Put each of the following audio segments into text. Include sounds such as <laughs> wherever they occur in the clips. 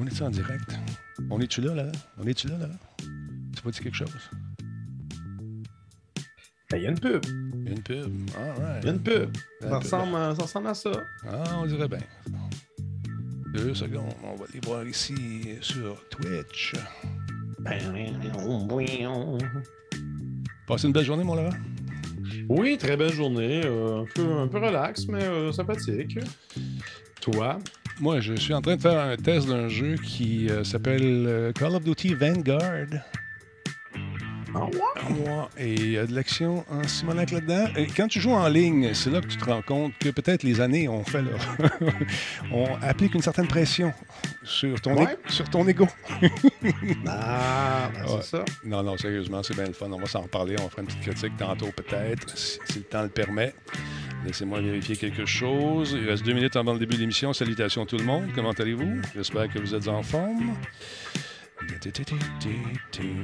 On est en direct? On est-tu là, là? On est-tu là, là? Tu pas dit quelque chose? Ben, il y a une pub. Il y a une pub. All right. Il y a une pub. Ça une pub. ressemble, à- ça ressemble à ça. Ah, on dirait bien. Deux secondes. On va les voir ici sur Twitch. Passez une belle journée, mon Laurent. Oui, très belle journée. euh, un, peu, un peu relax, mais euh, sympathique. Toi? Moi, je suis en train de faire un test d'un jeu qui euh, s'appelle euh, Call of Duty Vanguard. Ah ouais? Ouais, Et il y a de l'action en Simonac là-dedans. Et quand tu joues en ligne, c'est là que tu te rends compte que peut-être les années ont fait leur... <laughs> on applique une certaine pression sur ton, Ouais. sur ton ego. Ah, ben, Ouais. c'est ça. Non, non, sérieusement, c'est bien le fun. On va s'en reparler. On fera une petite critique tantôt, peut-être, si, si le temps le permet. Laissez-moi vérifier quelque chose. Il reste deux minutes avant le début de l'émission. Salutations à tout le monde. Comment allez-vous? J'espère que vous êtes en forme.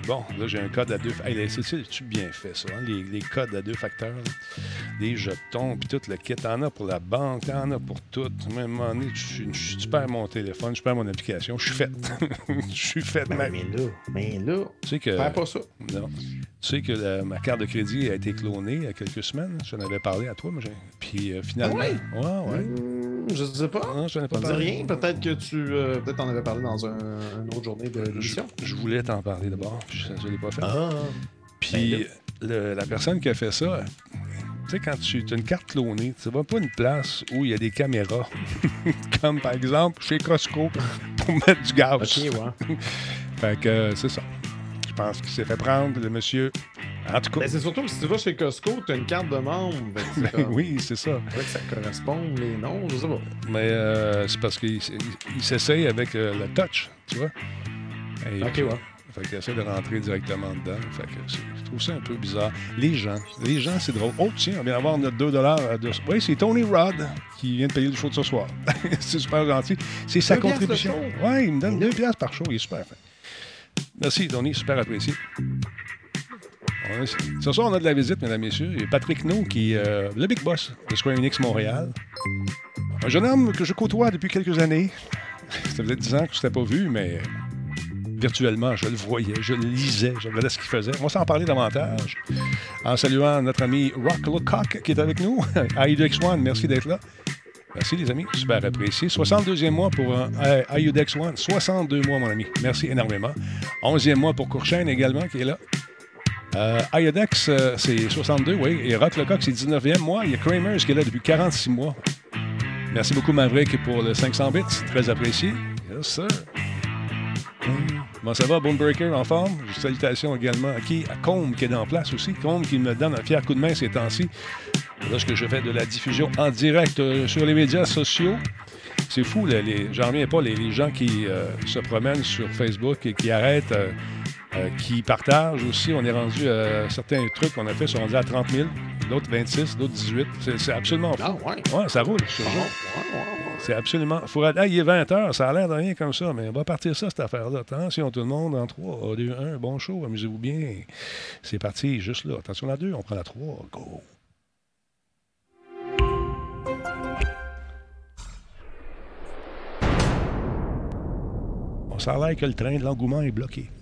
Bon, là, j'ai un code à deux... Hey, là, c'est c'est bien fait, ça, hein, les, les codes à deux facteurs. là. Des jetons, puis tout le kit. T'en as pour la banque, t'en as pour tout. Même tu- tu perds mon téléphone, je perds mon application. Je suis fait. <laughs> Je suis fait. Ben, ma- mais là, mais là, Tu sais que... pas ça. Non. Tu sais que la- ma carte de crédit a été clonée il y a quelques semaines. J'en avais parlé à toi, mais Puis euh, finalement. Ah ouais, ouais. Hmm, je sais pas. Non, j'en ai pas parlé. rien. Peut-être que tu euh, peut-être en avais parlé dans un, une autre journée de Je, je voulais t'en parler d'abord, puis je ne l'ai pas fait. Ah. Puis le- la personne qui a fait ça, tu sais, quand tu as une carte clonée, tu vas pas une place où il y a des caméras, <laughs> comme par exemple chez Costco, pour mettre du gaz. Ok, ouais. <laughs> Fait que euh, c'est ça. Je pense qu'il s'est fait prendre, le monsieur. En tout cas, Ben, c'est surtout que si tu vas chez Costco, tu as une carte de membre. Ben, c'est ben comme- oui, c'est ça. faudrait que ça corresponde, les noms, je sais pas. Mais euh, c'est parce qu'il s'essaye avec euh, le touch, tu vois. Et Ok, puis, ouais. Fait qu'il essaie de rentrer directement dedans. Fait que je trouve ça un peu bizarre. Les gens, les gens, c'est drôle. Oh, tiens, on vient d'avoir notre 2 de... Oui, c'est Tony Rod qui vient de payer le show de ce soir. <laughs> c'est super gentil. C'est sa contribution. Oui, il me donne 2 piastres? par show. Il est super fin. Merci, Tony, super apprécié. Ce soir, on a de la visite, mesdames et messieurs. Il y a Patrick No, qui est euh, le big boss de Square Enix Montréal. Un jeune homme que je côtoie depuis quelques années. <laughs> Ça faisait 10 ans que je ne t'ai pas vu, mais virtuellement, je le voyais, je le lisais, je regardais ce qu'il faisait. On va s'en parler davantage. En saluant notre ami Rock Lecoq qui est avec nous. <laughs> IUDX One, merci d'être là. Merci les amis, super apprécié. 62e mois pour un IUDX One, 62 mois mon ami. Merci énormément. 11e mois pour Courchaine également qui est là. Euh, euh, c'est 62, oui. Et Rock Lecoq, c'est 19e mois. Il y a Kramers qui est là depuis 46 mois. Merci beaucoup Maverick pour le 500 bits, très apprécié. Yes sir. Comment ça va, Bonebreaker, en forme? Salutations également à qui? À Combe, qui est en place aussi. Combe qui me donne un fier coup de main ces temps-ci. Lorsque je fais de la diffusion en direct euh, sur les médias sociaux. C'est fou, j'en reviens pas, les, les gens qui euh, se promènent sur Facebook et qui arrêtent, euh, euh, qui partagent aussi. On est rendu à certains trucs qu'on a fait, sont rendus à 30 000, d'autres 26, d'autres 18. C'est, absolument fou. Ah, ouais. Ouais, ça roule, ouais, ouais, ouais. C'est absolument. Faut... Ah, il est 20 h, ça a l'air de rien comme ça, mais on va partir ça, cette affaire-là. Attention, tout le monde, en 3, 2, 1, bon show, amusez-vous bien. C'est parti, juste là. Attention, la 2, on prend la 3, go. Ça a l'air que le train de l'engouement est bloqué.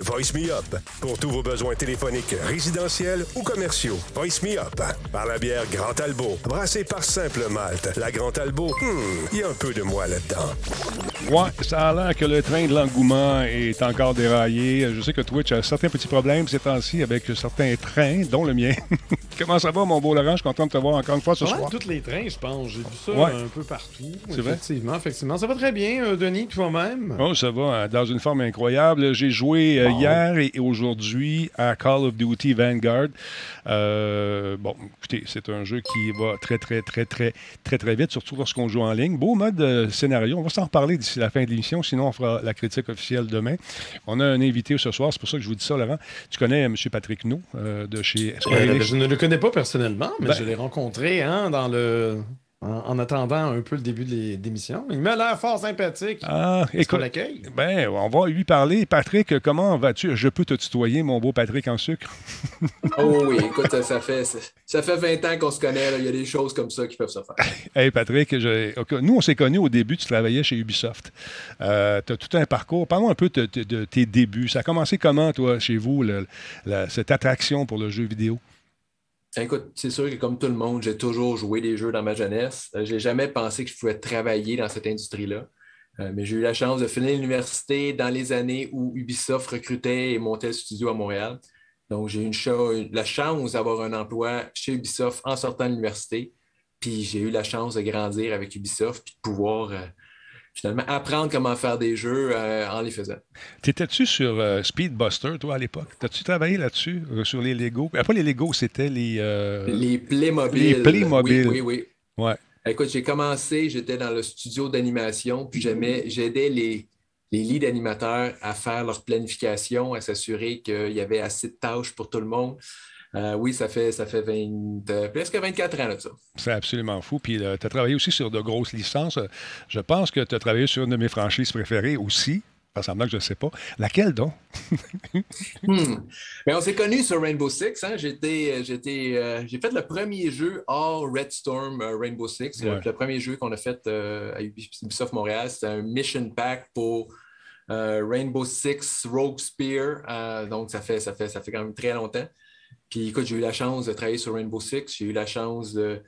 Voice Me Up pour tous vos besoins téléphoniques résidentiels ou commerciaux. Voice Me Up par la bière Grand Talbot, brassée par Simple Malte. La Grand Talbot, hmm, il y a un peu de moi là-dedans. Ouais, ça a l'air que le train de l'engouement est encore déraillé. Je sais que Twitch a certains petits problèmes ces temps-ci avec certains trains, dont le mien. <laughs> Comment ça va, mon beau Laurent? Je suis content de te voir encore une fois ce Ouais, soir. tous les trains, je pense. J'ai vu ça Ouais. un peu partout. C'est vrai? Effectivement, effectivement. Ça va très bien, euh, Denis, toi-même? Oh, ça va, hein, dans une forme incroyable. J'ai joué euh, euh, hier et aujourd'hui à Call of Duty Vanguard. Euh, bon, écoutez, c'est un jeu qui va très, très, très, très, très, très vite, surtout lorsqu'on joue en ligne. Beau mode euh, scénario. On va s'en reparler d'ici la fin de l'émission, sinon on fera la critique officielle demain. On a un invité ce soir, c'est pour ça que je vous dis ça, Laurent. Tu connais M. Patrick No de chez Square Euh, Enix? je ne le connais pas personnellement, mais Ben- je l'ai rencontré hein, dans le... en, en attendant un peu le début de l'é- d'émission. Il m'a l'air fort sympathique. Ah, écoute. l'accueille? Ben, on va lui parler. Patrick, comment vas-tu? Je peux te tutoyer, mon beau Patrick en sucre? <laughs> Oh oui, écoute, ça, ça fait, ça, ça fait 20 ans qu'on se connaît. là. Il y a des choses comme ça qui peuvent se faire. <laughs> Hey Patrick, je- nous on s'est connus au début, tu travaillais chez Ubisoft. tu as tout un parcours. Parle-moi un peu de, de- de tes débuts. Ça a commencé comment, toi, chez vous, le- la- cette attraction pour le jeu vidéo? Écoute, c'est sûr que comme tout le monde, j'ai toujours joué des jeux dans ma jeunesse. Euh, J'ai jamais pensé que je pouvais travailler dans cette industrie-là. Euh, mais j'ai eu la chance de finir l'université dans les années où Ubisoft recrutait et montait le studio à Montréal. Donc, j'ai eu la chance d'avoir un emploi chez Ubisoft en sortant de l'université. Puis j'ai eu la chance de grandir avec Ubisoft puis de pouvoir euh, finalement apprendre comment faire des jeux euh, en les faisant. T'étais-tu sur euh, Speedbuster, toi, à l'époque? T'as-tu travaillé là-dessus, euh, sur les Lego? Pas les Lego, c'était les... Les Playmobil. Les Playmobil. Oui, oui, oui. Ouais. Écoute, j'ai commencé, j'étais dans le studio d'animation, puis j'aimais- j'aidais les, les leads animateurs à faire leur planification, à s'assurer qu'il y avait assez de tâches pour tout le monde. Euh, oui, ça fait, ça fait 20, euh, presque 24 ans là, ça. C'est absolument fou. Puis tu as travaillé aussi sur de grosses licences. Euh, Je pense que tu as travaillé sur une de mes franchises préférées aussi. Pas semblant que je ne sais pas. Laquelle donc? <laughs> Hmm. Mais on s'est connus sur Rainbow Six. hein. J'étais, j'étais, euh, j'ai fait le premier jeu hors Red Storm euh, Rainbow Six. Ouais. le premier jeu qu'on a fait euh, à Ubisoft Montréal. C'était un mission pack pour euh, Rainbow Six Rogue Spear. Euh, donc, ça fait, ça, fait, ça fait quand même très longtemps. Puis, écoute, j'ai eu la chance de travailler sur Rainbow Six. J'ai eu la chance de,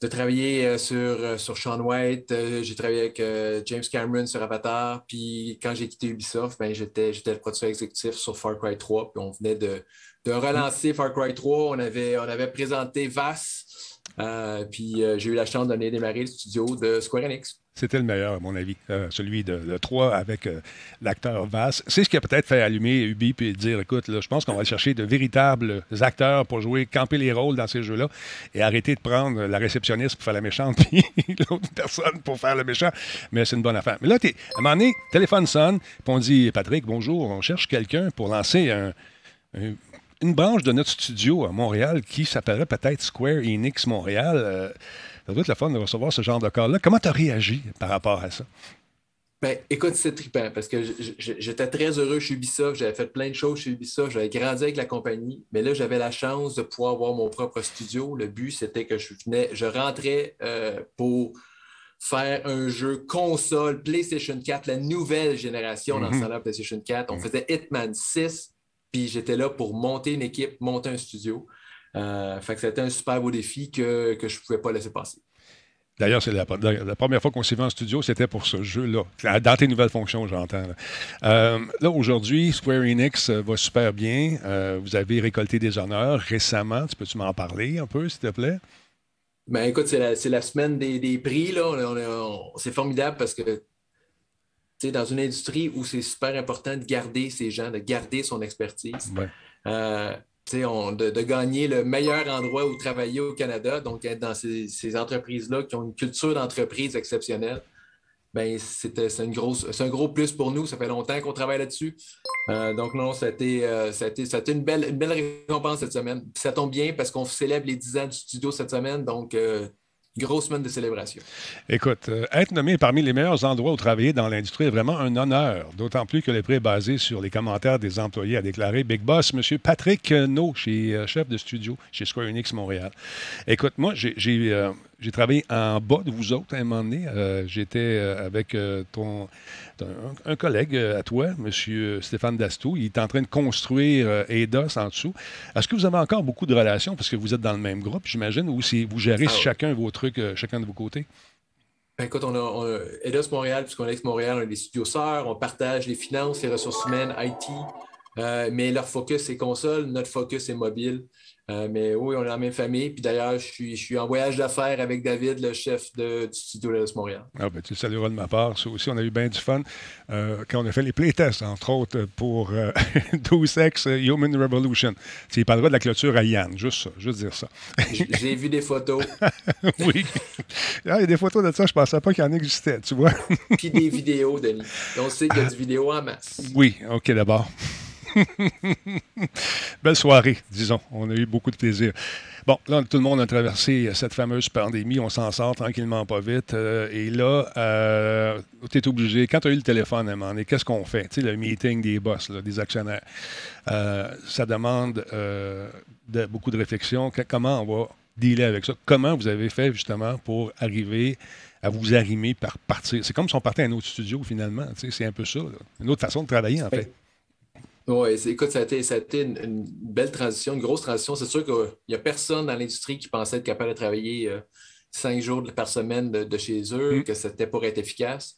de travailler euh, sur, euh, sur Sean White. Euh, j'ai travaillé avec James Cameron sur Avatar. Puis quand j'ai quitté Ubisoft, ben, j'étais, le producteur exécutif sur Far Cry 3. Puis on venait de, de relancer Far Cry 3. On avait, on avait présenté VAS. Puis j'ai eu la chance d'aller démarrer le studio de Square Enix. C'était le meilleur, à mon avis, euh, celui de, de 3 avec euh, l'acteur Vass. C'est ce qui a peut-être fait allumer Ubi et dire écoute, je pense qu'on va chercher de véritables acteurs pour jouer, camper les rôles dans ces jeux-là et arrêter de prendre la réceptionniste pour faire la méchante <laughs> puis l'autre personne pour faire le méchant. Mais c'est une bonne affaire. Mais là, à un moment donné, téléphone sonne, puis on dit Patrick, bonjour, on cherche quelqu'un pour lancer un- un- une branche de notre studio à Montréal qui s'appellerait peut-être Square Enix Montréal. Euh, ça doit être le fun de recevoir ce genre de cas-là. Comment tu as réagi par rapport à ça? Ben, écoute, c'est trippant parce que j'étais très heureux chez Ubisoft. J'avais fait plein de choses chez Ubisoft. J'avais grandi avec la compagnie. Mais là, j'avais la chance de pouvoir avoir mon propre studio. Le but, c'était que je venais, je rentrais euh, pour faire un jeu console PlayStation 4, la nouvelle génération dans ce Mhm. temps-là, PlayStation 4. On faisait Hitman 6, puis j'étais là pour monter une équipe, monter un studio. Euh, fait que c'était un super beau défi que, que je ne pouvais pas laisser passer. D'ailleurs, c'est la, la- la première fois qu'on s'est vu en studio, c'était pour ce jeu-là. Dans tes nouvelles fonctions, j'entends. Là, Euh, là, aujourd'hui, Square Enix euh, va super bien. Euh, vous avez récolté des honneurs récemment. Tu peux-tu m'en parler un peu, s'il te plaît? Ben écoute, c'est la, c'est la semaine des, des prix. Là. C'est formidable parce que dans une industrie où c'est super important de garder ces gens, de garder son expertise, Ouais. euh, de, gagner le meilleur endroit où travailler au Canada, donc être dans ces, entreprises-là qui ont une culture d'entreprise exceptionnelle, ben, c'est, un gros plus pour nous. Ça fait longtemps qu'on travaille là-dessus. Euh, donc, non, ça a été, euh, ça a été- une, belle, une belle récompense cette semaine. Ça tombe bien parce qu'on célèbre les 10 ans du studio cette semaine. Donc, euh, grosse semaine de célébration. Écoute, euh, être nommé parmi les meilleurs endroits où travailler dans l'industrie est vraiment un honneur, d'autant plus que le prix est basé sur les commentaires des employés, a déclaré Big Boss, M. Patrick No, chez, euh, chef de studio chez Square Enix Montréal. Écoute, moi, j'ai euh, j'ai travaillé en bas de vous autres à un moment donné. Euh, J'étais euh, avec euh, ton, ton- un, collègue à toi, M. Stéphane Dastou. Il est en train de construire EDOS en dessous. Est-ce que vous avez encore beaucoup de relations? Parce que vous êtes dans le même groupe, j'imagine, ou si vous gérez Ah ouais. chacun vos trucs, chacun de vos côtés? Ben, écoute, on a, on a Eidos Montréal, puisqu'on est Montréal, on a des studios sœurs, on partage les finances, les ressources humaines, IT. Euh, mais leur focus est console, notre focus est mobile. Euh, mais oui, on est dans la même famille. Puis d'ailleurs, je suis, je suis en voyage d'affaires avec David, le chef de, du studio de Montréal. Ah, ben, tu le salueras de ma part. Ça aussi, on a eu bien du fun euh, quand on a fait les playtests, entre autres, pour euh, <laughs> 12X Human Revolution. Tu parleras de la clôture à Yann, juste ça, juste dire ça. J'ai vu des photos, <laughs> oui. Ah, il y a des photos de ça, je ne pensais pas qu'il y en existait, tu vois. puis des <laughs> vidéos, Denis. On sait qu'il y a du vidéo en masse. Oui, OK, d'abord. <laughs> Belle soirée, disons. On a eu beaucoup de plaisir. Bon, là, tout le monde a traversé cette fameuse pandémie. On s'en sort tranquillement, pas vite. Euh, et là, euh, tu es obligé, quand tu as eu le téléphone à un moment donné, qu'est-ce qu'on fait? Tu sais, le meeting des boss, là, des actionnaires. Euh, ça demande de- beaucoup de réflexion. Que- comment on va dealer avec ça? Comment vous avez fait, justement, pour arriver à vous arrimer par partir? C'est comme si on partait à un autre studio, finalement. Tu sais, c'est un peu ça. là. Une autre façon de travailler, en fait. Oui, écoute, ça a été, ça a été une, une belle transition, une grosse transition. C'est sûr qu'il n'y a personne dans l'industrie qui pensait être capable de travailler euh, cinq jours par semaine de, de chez eux, Mm. que c'était pour être efficace.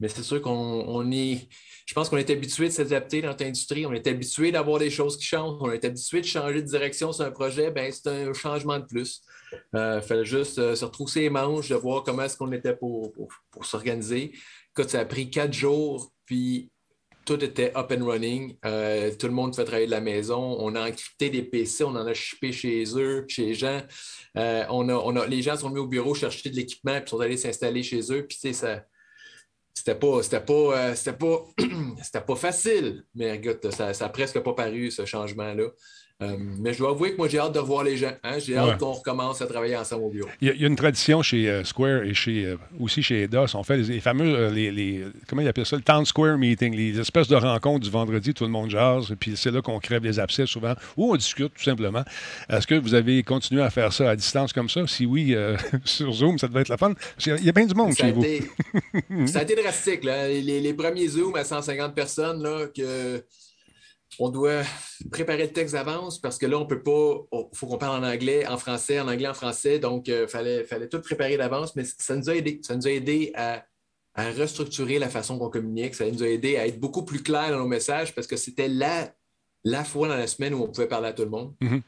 Mais c'est sûr qu'on on est. Je pense qu'on est habitué de s'adapter dans notre industrie. On est habitué d'avoir des choses qui changent. On est habitué de changer de direction sur un projet. Ben, c'est un changement de plus. Il fallait juste euh, se retrousser les manches, de voir comment est-ce qu'on était pour, pour, pour s'organiser. Écoute, ça a pris quatre jours, puis tout était up and running. Euh, tout le monde fait travailler de la maison. On a encrypté des PC, on en a shippé chez eux, chez les gens. Euh, on a, on a, les gens sont venus au bureau chercher de l'équipement puis sont allés s'installer chez eux. Puis, ça. C'était pas, c'était pas, euh, c'était pas, <clears throat> pas facile, mais regarde, ça n'a presque pas paru, ce changement-là. Euh, mais je dois avouer que moi, j'ai hâte de revoir les gens. hein. J'ai hâte qu'on recommence à travailler ensemble au bureau. Il y, a, il y a une tradition chez euh, Square et chez, euh, aussi chez EDOS. On fait les, les fameux, les, les- comment ils appellent ça, le Town Square Meeting, les espèces de rencontres du vendredi, tout le monde jase, et puis c'est là qu'on crève les abcès souvent, ou on discute tout simplement. Est-ce que vous avez continué à faire ça à distance comme ça? Si oui, <laughs> sur Zoom, ça devait être la fun. Il y a bien du monde Ça a, chez vous. été, ça a été drastique. là. Les, les premiers Zooms à 150 personnes, là, que on doit préparer le texte d'avance parce que là, on peut pas. Il faut qu'on parle en anglais, en français, en anglais, en français. Donc, il fallait, fallait tout préparer d'avance, mais ça nous a aidé. Ça nous a aidé à, à restructurer la façon qu'on communique. Ça nous a aidé à être beaucoup plus clair dans nos messages parce que c'était la, la fois dans la semaine où on pouvait parler à tout le monde. Mhm.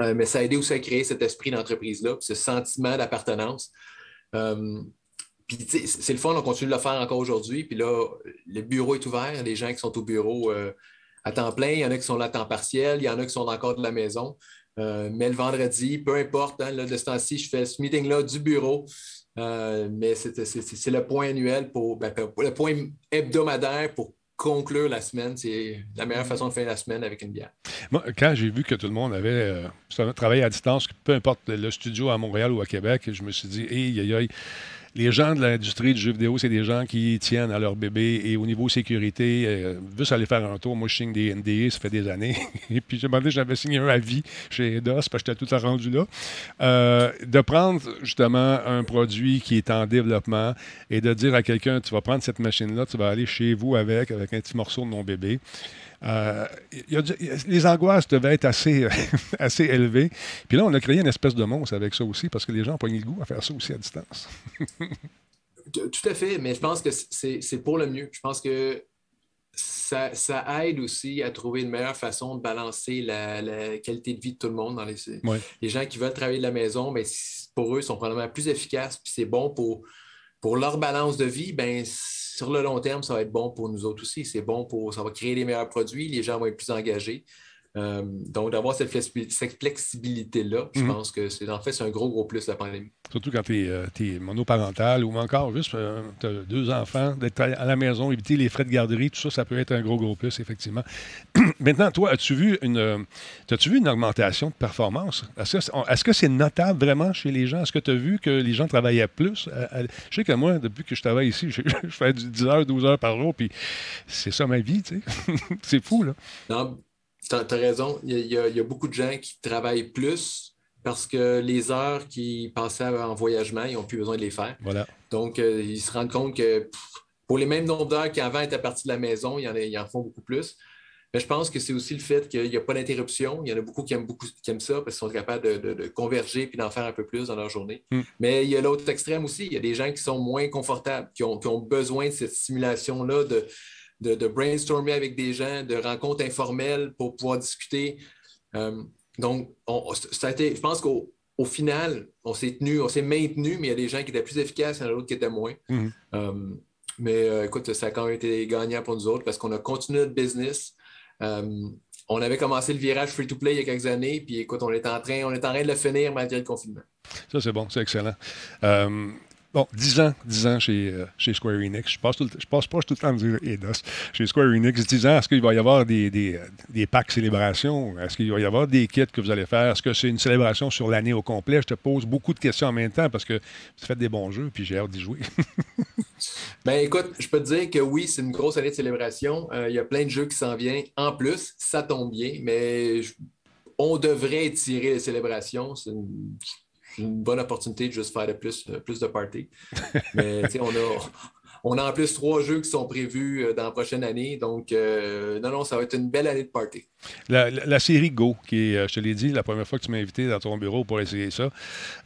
Euh, mais ça a aidé aussi à créer cet esprit d'entreprise-là, ce sentiment d'appartenance. Euh, puis, tu sais, c'est le fun, on continue de le faire encore aujourd'hui. Puis là, le bureau est ouvert. Des gens qui sont au bureau euh, à temps plein. Il y en a qui sont là à temps partiel. Il y en a qui sont encore de la maison. Euh, mais le vendredi, peu importe, hein, là, de ce temps-ci, je fais ce meeting-là du bureau. Euh, mais c'est c'est- c'est- c'est le point annuel pour, ben, pour- le point hebdomadaire pour conclure la semaine. C'est la meilleure façon de faire la semaine avec une bière. Moi, quand j'ai vu que tout le monde avait euh, travaillé à distance, peu importe le studio à Montréal ou à Québec, je me suis dit, hey, aïe, aïe, les gens de l'industrie du jeu vidéo, c'est des gens qui tiennent à leur bébé et au niveau sécurité, euh, juste aller faire un tour. Moi, je signe des NDA, ça fait des années. <laughs> et puis, j'ai demandé, j'avais signé un avis chez EDOS parce que j'étais tout rendu là. Euh, de prendre justement un produit qui est en développement et de dire à quelqu'un, tu vas prendre cette machine-là, tu vas aller chez vous avec, avec un petit morceau de mon bébé. Euh, y a les angoisses devaient être assez, euh, <laughs> assez élevées. Puis là, on a créé une espèce de monstre avec ça aussi, parce que les gens ont pogné le goût à faire ça aussi à distance. <laughs> Tout à fait, mais je pense que c'est pour le mieux. Je pense que ça, ça aide aussi à trouver une meilleure façon de balancer la, la qualité de vie de tout le monde dans les, Ouais. les gens qui veulent travailler de la maison. C- pour eux, ils sont probablement plus efficaces, puis c'est bon pour, pour leur balance de vie. Ben, sur le long terme, ça va être bon pour nous autres aussi. C'est bon pour, ça va créer les meilleurs produits, les gens vont être plus engagés. Euh, donc, d'avoir cette, flexi- cette flexibilité-là, je Mhm. pense que c'est en fait c'est un gros, gros plus la pandémie. Surtout quand tu es, monoparental ou encore juste tu as deux enfants, d'être à la maison, éviter les frais de garderie, tout ça, ça peut être un gros, gros plus, effectivement. <clears throat> Maintenant, toi, as-tu vu une euh, as-tu vu une augmentation de performance? Est-ce que c'est est-ce que c'est notable vraiment chez les gens? Est-ce que tu as vu que les gens travaillaient plus? À- à- je sais que moi, depuis que je travaille ici, <laughs> je, je fais du 10 heures, 12 heures par jour, puis c'est ça ma vie, tu sais. <laughs> c'est fou, là. Non, tu as, raison. Il y, a, il y a- il y a beaucoup de gens qui travaillent plus parce que les heures qu'ils passaient en voyagement, ils n'ont plus besoin de les faire. Voilà. Donc, euh, ils se rendent compte que pff, pour les mêmes nombres d'heures qu'avant étaient partis de la maison, ils en, ils en font beaucoup plus. Mais je pense que c'est aussi le fait qu'il n'y a pas d'interruption. Il y en a beaucoup qui aiment, beaucoup, qui aiment ça parce qu'ils sont capables de, de- de converger puis d'en faire un peu plus dans leur journée. Mm. Mais il y a l'autre extrême aussi. Il y a des gens qui sont moins confortables, qui ont, qui ont besoin de cette stimulation-là de, de, de brainstormer avec des gens, de rencontres informelles pour pouvoir discuter. Euh, donc, on, ça a été, je pense qu'au au final, on s'est tenu, on s'est maintenu, mais il y a des gens qui étaient plus efficaces, il y en a d'autres qui étaient moins. Mhm. Euh, mais euh, écoute, ça a quand même été gagnant pour nous autres parce qu'on a continué notre business. Euh, on avait commencé le virage free-to-play il y a quelques années, puis écoute, on est en train, on est en train de le finir malgré le confinement. Ça, c'est bon, c'est excellent. Euh, bon, 10 ans, 10 ans chez, euh, chez Square Enix. Je passe, tout je tout le temps me dire Eidos. Chez Square Enix, 10 ans, est-ce qu'il va y avoir des, des, des packs célébrations? Est-ce qu'il va y avoir des kits que vous allez faire? Est-ce que c'est une célébration sur l'année au complet? Je te pose beaucoup de questions en même temps parce que vous faites des bons jeux, puis j'ai hâte d'y jouer. <laughs> Ben écoute, je peux te dire que oui, c'est une grosse année de célébration. Euh, Il y a plein de jeux qui s'en viennent. En plus, ça tombe bien, mais on devrait étirer les célébrations. C'est une, une bonne opportunité de juste faire de plus, plus de parties. <laughs> Mais tu sais, on a, on a en plus trois jeux qui sont prévus euh, dans la prochaine année. Donc, euh, non, non, ça va être une belle année de party. La, série Go, qui euh, je te l'ai dit, la première fois que tu m'as invité dans ton bureau pour essayer ça,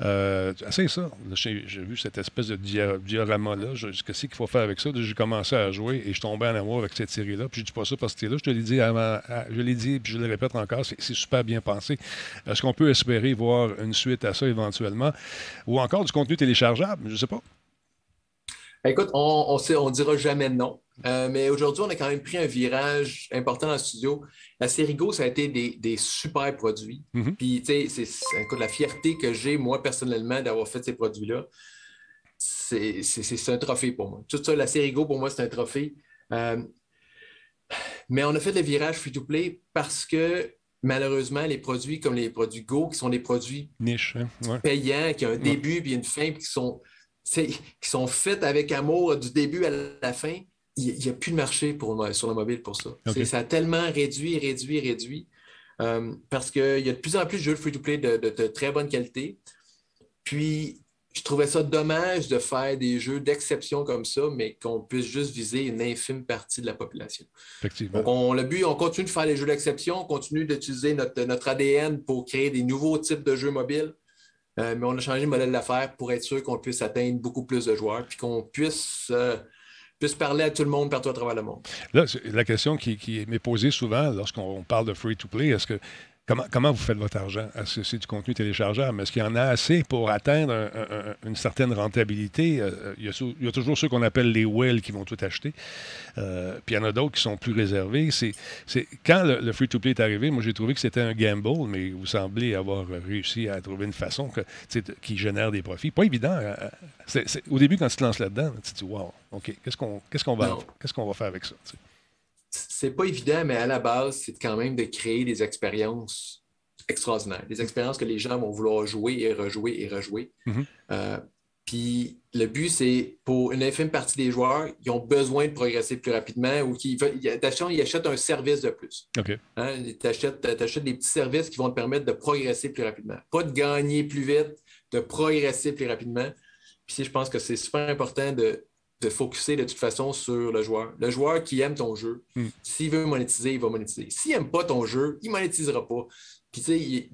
euh, ça. J'ai vu cette espèce de diorama-là. Qu'est-ce qu'il faut faire avec ça? J'ai commencé à jouer et je tombais en amour avec cette série-là. Puis je dis pas ça parce que c'était là. Je te l'ai dit avant, je le répète encore, c'est super bien pensé. Est-ce qu'on peut espérer voir une suite à ça éventuellement? Ou encore du contenu téléchargeable? Je sais pas. Écoute, on ne dira jamais non. Euh, mais aujourd'hui, on a quand même pris un virage important dans le studio. La série Go, ça a été des, des super produits. Mhm. Puis, tu sais, c'est- la fierté que j'ai, moi, personnellement, d'avoir fait ces produits-là, c'est un trophée pour moi. Tout ça, la série Go, pour moi, c'est un trophée. Euh, mais on a fait le virage free-to-play parce que, malheureusement, les produits comme les produits Go, qui sont des produits Niche, hein? Ouais. payants, qui ont un début puis une fin, puis qui sont, qui sont faits avec amour du début à la fin, il n'y a plus de marché pour, sur le mobile pour ça. Ça a tellement réduit, réduit, réduit. euh, parce qu'il y a de plus en plus de jeux free-to-play de, de- de très bonne qualité. Puis, je trouvais ça dommage de faire des jeux d'exception comme ça, mais qu'on puisse juste viser une infime partie de la population. Effectivement. Donc, on, le but, on continue de faire les jeux d'exception, on continue d'utiliser notre, notre ADN pour créer des nouveaux types de jeux mobiles. Euh, mais on a changé le modèle d'affaires pour être sûr qu'on puisse atteindre beaucoup plus de joueurs puis qu'on puisse, euh, puisse parler à tout le monde partout à travers le monde. Là, la question qui, qui m'est posée souvent lorsqu'on parle de free-to-play, est-ce que comment, comment vous faites votre argent? Est-ce que c'est du contenu téléchargeable? Est-ce qu'il y en a assez pour atteindre un- un- un- une certaine rentabilité? Euh, il, y a, sou- il y a toujours ceux qu'on appelle les whales qui vont tout acheter. Euh, puis il y en a d'autres qui sont plus réservés. C'est, quand le, le free-to-play est arrivé, moi j'ai trouvé que c'était un gamble, mais vous semblez avoir réussi à trouver une façon que, qui génère des profits. Pas évident. c'est- c'est- au début, quand tu te lances là-dedans, tu te dis, wow, OK, qu'est-ce qu'on, qu'est-ce qu'on va, Non. qu'est-ce qu'on va faire avec ça? C'est pas évident, mais à la base, c'est quand même de créer des expériences extraordinaires. Des expériences que les gens vont vouloir jouer et rejouer et rejouer. Mhm. Euh, puis le but, c'est pour une infime partie des joueurs, ils ont besoin de progresser plus rapidement ou qui veulent, ils achètent, un service de plus. OK. Hein, tu achètes, des petits services qui vont te permettre de progresser plus rapidement. Pas de gagner plus vite, de progresser plus rapidement. Puis je pense que c'est super important de, de focuser de toute façon sur le joueur. Le joueur qui aime ton jeu, Mm. s'il veut monétiser, il va monétiser. S'il n'aime pas ton jeu, il ne monétisera pas. Puis tu sais, il-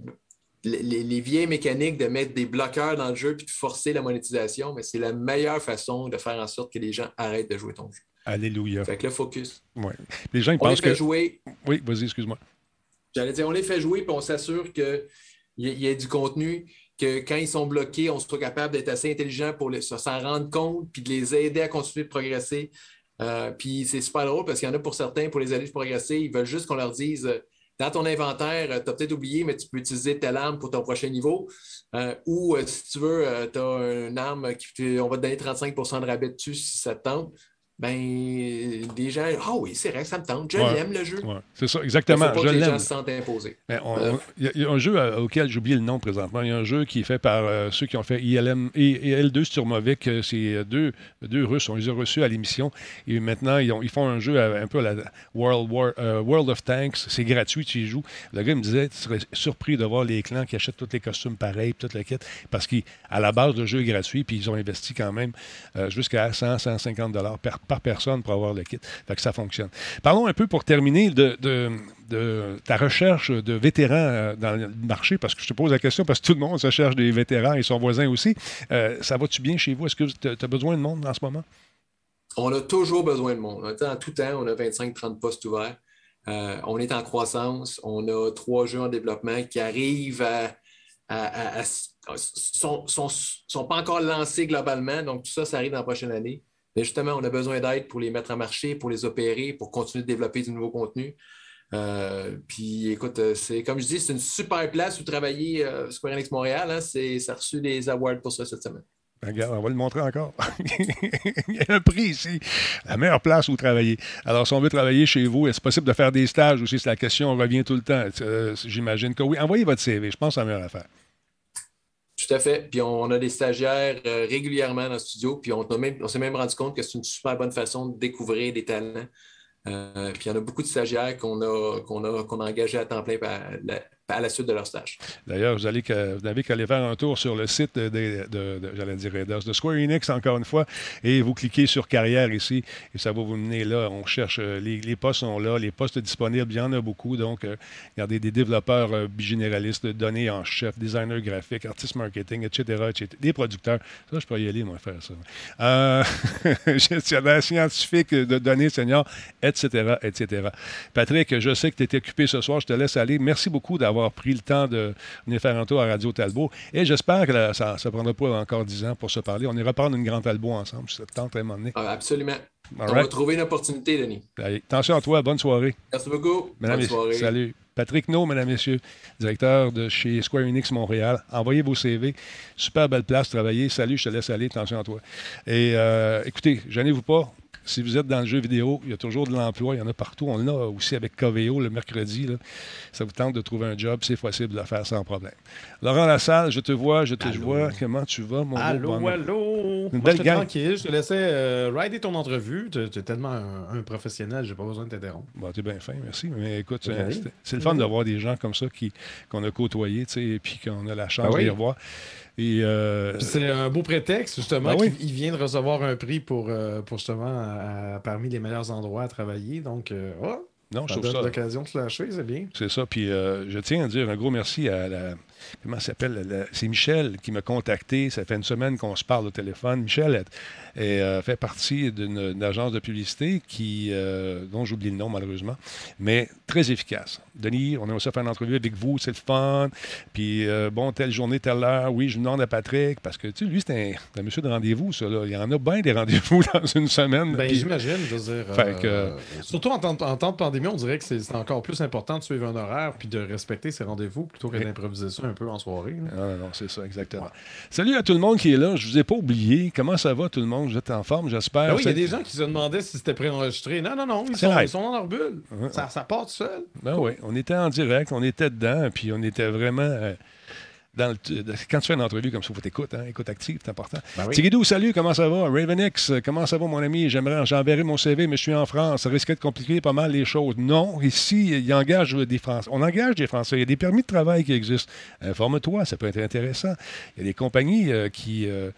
les, les- les vieilles mécaniques de mettre des bloqueurs dans le jeu puis de forcer la monétisation, mais c'est la meilleure façon de faire en sorte que les gens arrêtent de jouer ton jeu. Alléluia. Fait que le focus. Ouais. Les gens ils On les pensent fait que. jouer, Oui, vas-y, excuse-moi. J'allais dire, on les fait jouer, puis on s'assure qu'il y, y ait du contenu, que quand ils sont bloqués, on soit capable d'être assez intelligent pour s'en rendre compte, puis de les aider à continuer de progresser. Euh, puis c'est super drôle parce qu'il y en a pour certains, pour les aider à progresser, ils veulent juste qu'on leur dise euh, dans ton inventaire, tu as peut-être oublié, mais tu peux utiliser telle arme pour ton prochain niveau. Euh, ou euh, si tu veux, tu as une arme qui on va te donner 35% de rabais dessus si ça te tente. Ben, des gens, ah oui, c'est vrai, ça me tente, je Ouais. l'aime le jeu. Ouais, c'est ça, ne faut exactement. pas Je que les gens se sentent imposés. Euh, Il y, a- il y a un jeu euh, auquel j'ai oublié le nom présentement. Il y a un jeu qui est fait par euh, ceux qui ont fait ILM et, et L2 sur Movic. euh, C'est euh, deux, deux Russes. On les a reçus à l'émission. Et maintenant, ils, ont- ils font un jeu à- un peu à la World, War- euh, World of Tanks. C'est gratuit, tu y joues. Le gars me disait Tu serais surpris de voir les clans qui achètent tous les costumes pareils, toute la quête. Parce qu'à la base, le jeu est gratuit. Puis ils ont investi quand même jusqu'à 100, 150 dollars par, par personne pour avoir le kit. Fait que ça fonctionne. Parlons un peu pour terminer de, ta recherche de vétérans euh, dans le marché, parce que je te pose la question, parce que tout le monde se cherche des vétérans et son voisin aussi. Euh, ça va-tu bien chez vous? Est-ce que tu as besoin de monde en ce moment? on a toujours besoin de monde. En tout temps, on a 25-30 postes ouverts. Euh, on est en croissance. On a trois jeux en développement qui arrivent à. à, sont, sont, pas encore lancés globalement. Donc, tout ça, ça arrive dans la prochaine année. Mais justement, on a besoin d'aide pour les mettre en marché, pour les opérer, pour continuer de développer du nouveau contenu. Euh, puis écoute, euh, c'est comme je dis, c'est une super place où travailler euh, Square Enix Montréal. Hein, ça a reçu des awards pour ça cette semaine. Ben, regarde, on va le montrer encore. <laughs> Il y a un prix ici. La meilleure place où travailler. Alors, si on veut travailler chez vous, est-ce possible de faire des stages aussi? C'est la question, on revient tout le temps. J'imagine que oui. Envoyez votre CV. Je pense que c'est la meilleure affaire. Tout à fait. Puis on a des stagiaires régulièrement dans le studio. Puis on, s'est même rendu compte que c'est une super bonne façon de découvrir des talents. Euh, puis il y en a beaucoup de stagiaires qu'on a, qu'on a, qu'on a engagés à temps plein à la suite de leur stage. D'ailleurs, vous, vous n'avez qu'à aller faire un tour sur le site de, j'allais dire de Square Enix, encore une fois, et vous cliquez sur carrière ici, et ça va vous mener là. On cherche, euh, les, postes sont là, les postes disponibles, il y en a beaucoup. Donc, euh, regardez, des développeurs euh, données en chef, designer graphique, artiste marketing, etc., Des producteurs. Ça, je peux y aller, moi, faire ça. Euh, <laughs> gestionnaire scientifique de données senior, etc., etc. Patrick, je sais que tu es occupé ce soir, je te laisse aller. Merci beaucoup d'avoir avoir pris le temps de venir faire un tour à Radio Talbot. Et j'espère que ça ne prendra pas encore dix ans pour se parler. On ira prendre une grande Talbot ensemble, si ça te tente à un moment donné. Ah, absolument. On va trouver une opportunité, Denis. attention à toi. Bonne soirée. Merci beaucoup. bonne soirée. Salut. Patrick No, mesdames, messieurs, directeur de chez Square Enix Montréal. Envoyez vos CV. Super belle place, travailler. Salut, je te laisse aller. Attention à toi. Et euh, écoutez, gênez-vous pas. Si vous êtes dans le jeu vidéo, il y a toujours de l'emploi, il y en a partout. On l'a aussi avec Coveo le mercredi. Ça vous tente de trouver un job, c'est possible de le faire sans problème. Laurent Lassalle, je te vois, je te vois. Comment tu vas, mon Allô, beau allô? Une belle gang. tranquille, je te laissais euh, rider ton entrevue. Tu es, tellement un, professionnel, j'ai pas besoin de t'interrompre. Bon, tu es bien fin, merci. Mais écoute, c'est le fun de voir des gens comme ça qu'on a côtoyés et puis qu'on a la chance ben de les revoir. Euh, c'est un beau prétexte, justement. Ben il vient de recevoir un prix pour, euh, pour justement parmi les meilleurs endroits à travailler. Donc, euh, oh, non, ça donne l'occasion de se lâcher, c'est bien. C'est ça. Puis je tiens à dire un gros merci à la, comment s'appelle? C'est Michel qui m'a contacté. Ça fait une semaine qu'on se parle au téléphone. Michel euh, fait partie d'une agence de publicité qui, euh, dont j'oublie le nom malheureusement, mais très efficace. Denis, on a aussi fait une entrevue avec vous, c'est le fun. Puis, euh, bon, telle journée, telle heure, oui, je demande à Patrick, parce que, tu sais, lui, c'est un, monsieur de rendez-vous, ça. Là. Il y en a bien des rendez-vous <laughs> dans une semaine. Ben, j'imagine, je veux dire. surtout en temps, en temps, de pandémie, on dirait que c'est encore plus important de suivre un horaire puis de respecter ses rendez-vous plutôt que d'improviser ça un peu en soirée. Non, non, c'est ça, exactement. Salut à tout le monde qui est là. Je vous ai pas oublié. Comment ça va, tout le monde? Vous êtes en forme, j'espère. Ben oui, il y a des gens qui se demandaient si c'était préenregistré. Non, non, non, ils, sont, ils sont, dans leur bulle. ça, ça part tout seul. Ben oui, on était en direct, on était dedans, puis on était vraiment. Euh, quand tu fais une entrevue comme ça, il faut t'écouter, hein? écoute active, c'est important. Ben salut, comment ça va? Ravenix, comment ça va, mon ami? J'aimerais, j'enverrai mon CV, mais je suis en France. Ça risquerait de compliquer pas mal les choses. Non, ici, il engage des Français. On engage des Français. Il y a des permis de travail qui existent. Informe-toi, ça peut être intéressant. Il y a des compagnies euh, qui. Euh,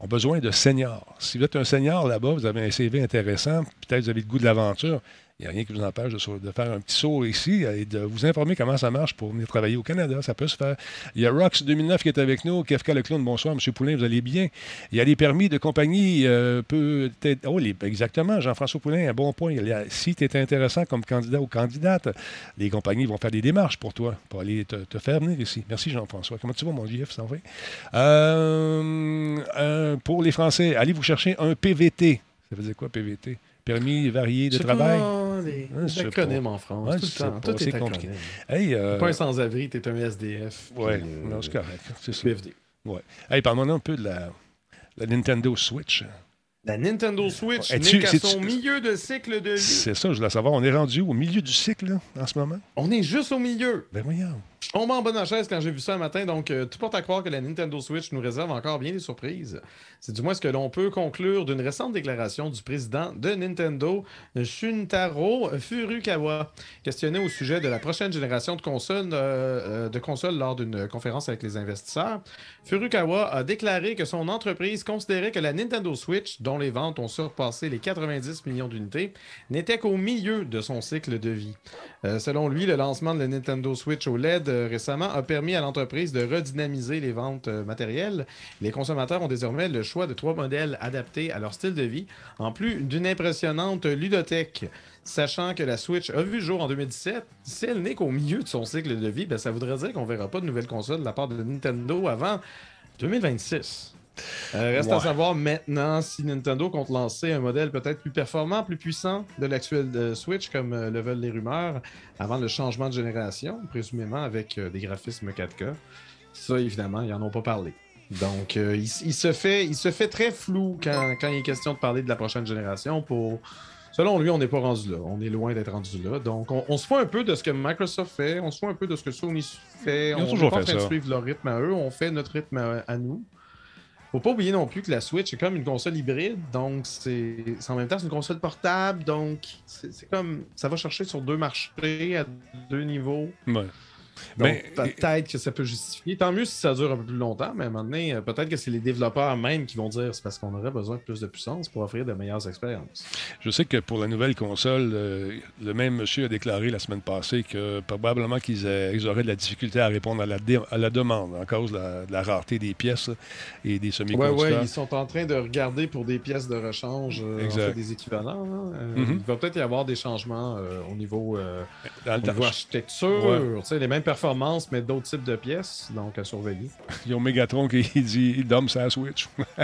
ont besoin de seniors. Si vous êtes un senior là-bas, vous avez un CV intéressant, peut-être vous avez le goût de l'aventure, il n'y a rien qui vous empêche de, faire un petit saut ici et de vous informer comment ça marche pour venir travailler au Canada. Ça peut se faire. Il y a Rox 2009 qui est avec nous. Kefka Le Clown, bonsoir. M. Poulain, vous allez bien. Il y a les permis de compagnie. Euh, peut-être. Oh, exactement. Jean-François Poulain, un bon point. si tu es intéressant comme candidat ou candidate, les compagnies vont faire des démarches pour toi, pour aller te, faire venir ici. Merci, Jean-François. Comment tu vas, mon JF, ça euh, pour les Français, allez vous chercher un PVT. Ça veut dire quoi, PVT? permis varié de travail? Pas, des, ah, acronymes en France. Ouais, tout, le temps, tout est, compliqué. Hey, euh... Pas un sans-abri, tu es un SDF. Oui, euh... c'est correct. C'est ça. Ouais. Hey, parle-moi un peu de la, la Nintendo Switch. La Nintendo Switch n'est qu'à son milieu de cycle de vie. C'est ça, je voulais savoir. On est rendu au milieu du cycle là, en ce moment? On est juste au milieu. Ben voyons. Je tombe en bonne chaise quand j'ai vu ça un matin, donc euh, tout porte à croire que la Nintendo Switch nous réserve encore bien des surprises. C'est du moins ce que l'on peut conclure d'une récente déclaration du président de Nintendo, Shuntaro Furukawa, questionné au sujet de la prochaine génération de consoles, euh, euh, de consoles lors d'une conférence avec les investisseurs. Furukawa a déclaré que son entreprise considérait que la Nintendo Switch, dont les ventes ont surpassé les 90 millions d'unités, n'était qu'au milieu de son cycle de vie. selon lui, le lancement de la Nintendo Switch OLED récemment a permis à l'entreprise de redynamiser les ventes euh, matérielles. Les consommateurs ont désormais le choix de trois modèles adaptés à leur style de vie, en plus d'une impressionnante ludothèque. Sachant que la Switch a vu le jour en 2017, si elle n'est qu'au milieu de son cycle de vie, ben, ça voudrait dire qu'on verra pas de nouvelles consoles de la part de Nintendo avant 2026. Euh, reste à savoir maintenant si Nintendo compte lancer un modèle peut-être plus performant, plus puissant de l'actuel euh, Switch, comme euh, le veulent les rumeurs, avant le changement de génération, présumément avec euh, des graphismes 4K. Ça, évidemment, ils n'en ont pas parlé. Donc, il, il se fait, il se fait très flou quand, quand il est question de parler de la prochaine génération. Pour... Selon lui, on n'est pas rendu là. On est loin d'être rendu là. Donc, on, on se fout un peu de ce que Microsoft fait. On se fout un peu de ce que Sony fait. Ils ont on toujours est pas en train de suivre leur rythme à eux. On fait notre rythme à, à nous. Faut pas oublier non plus que la Switch est comme une console hybride, donc c'est en même temps une console portable, donc c'est comme ça va chercher sur deux marchés à deux niveaux. Donc Mais- peut-être que ça peut justifier. Tant mieux si ça dure un peu plus longtemps, mais à un moment donné, euh, peut-être que c'est les développeurs même qui vont dire c'est parce qu'on aurait besoin de plus de puissance pour offrir de meilleures expériences. Je sais que pour la nouvelle console, euh, le même monsieur a déclaré la semaine passée que probablement qu'ils ils auraient de la difficulté à répondre à la, dé- à la demande en cause de la, de la rareté des pièces et des semi-conducteurs. ouais, ils sont en train de regarder pour des pièces de rechange, euh, en fait, des équivalents. hein. Euh, Mhm. Il va peut-être y avoir des changements au niveau, Dans au niveau architecture, Ouais. les mêmes performances, mais d'autres types de pièces, donc à surveiller. <laughs> Ils ont Megatron qui dit il dorme sa Switch. <laughs>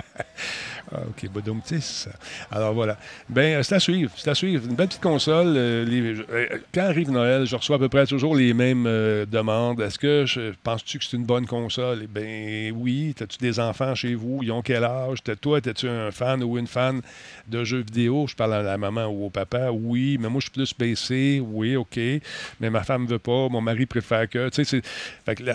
ah, ok, Bodum 10. Alors voilà. Ben, euh, c'est à suivre. C'est à suivre. Une belle petite console. euh, euh, quand arrive Noël, je reçois à peu près toujours les mêmes demandes. Est-ce que penses-tu que c'est une bonne console? Eh ben oui. As-tu des enfants chez vous? Ils ont quel âge? T'es- toi, es-tu un fan ou une fan de jeux vidéo? Je parle à la maman ou au papa. Oui, mais moi, je suis plus PC. Oui, OK. Mais ma femme veut pas. Mon mari préfère Tu sais,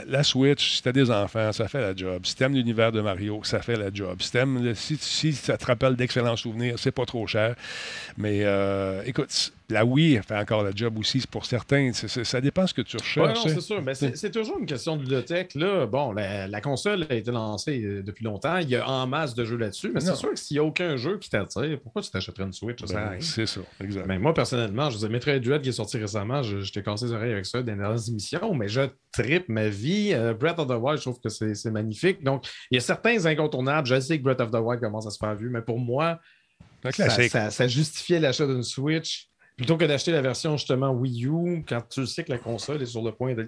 la, Switch, si t'as des enfants, ça fait la job. Si t'aimes l'univers de Mario, ça fait la job. Si, le- si, si ça te rappelle d'excellents souvenirs, c'est pas trop cher. Mais euh, écoute, la Wii fait encore la job aussi pour certains. Ça dépend ce que tu Ouais, recherches. non, hein. c'est sûr. Ben, c'est toujours une question de bibliothèque. Là, bon, la, la console a été lancée euh, depuis longtemps. Il y a en masse de jeux là-dessus. Mais c'est sûr que s'il n'y a aucun jeu qui t'attire, pourquoi tu t'achèterais une Switch? Ben, c'est ça, exact. Ben, moi, personnellement, je dire, Metroid Dread qui est sorti récemment, je, je t'ai cassé les oreilles avec ça dans les dernières émissions, mais je tripe ma vie. Euh, Breath of the Wild, je trouve que c'est magnifique. Donc, il y a certains incontournables. Je sais que Breath of the Wild commence à se faire vu, mais pour moi, ça justifiait l'achat d'une Switch plutôt que d'acheter la version justement Wii U quand tu sais que la console est sur le point de.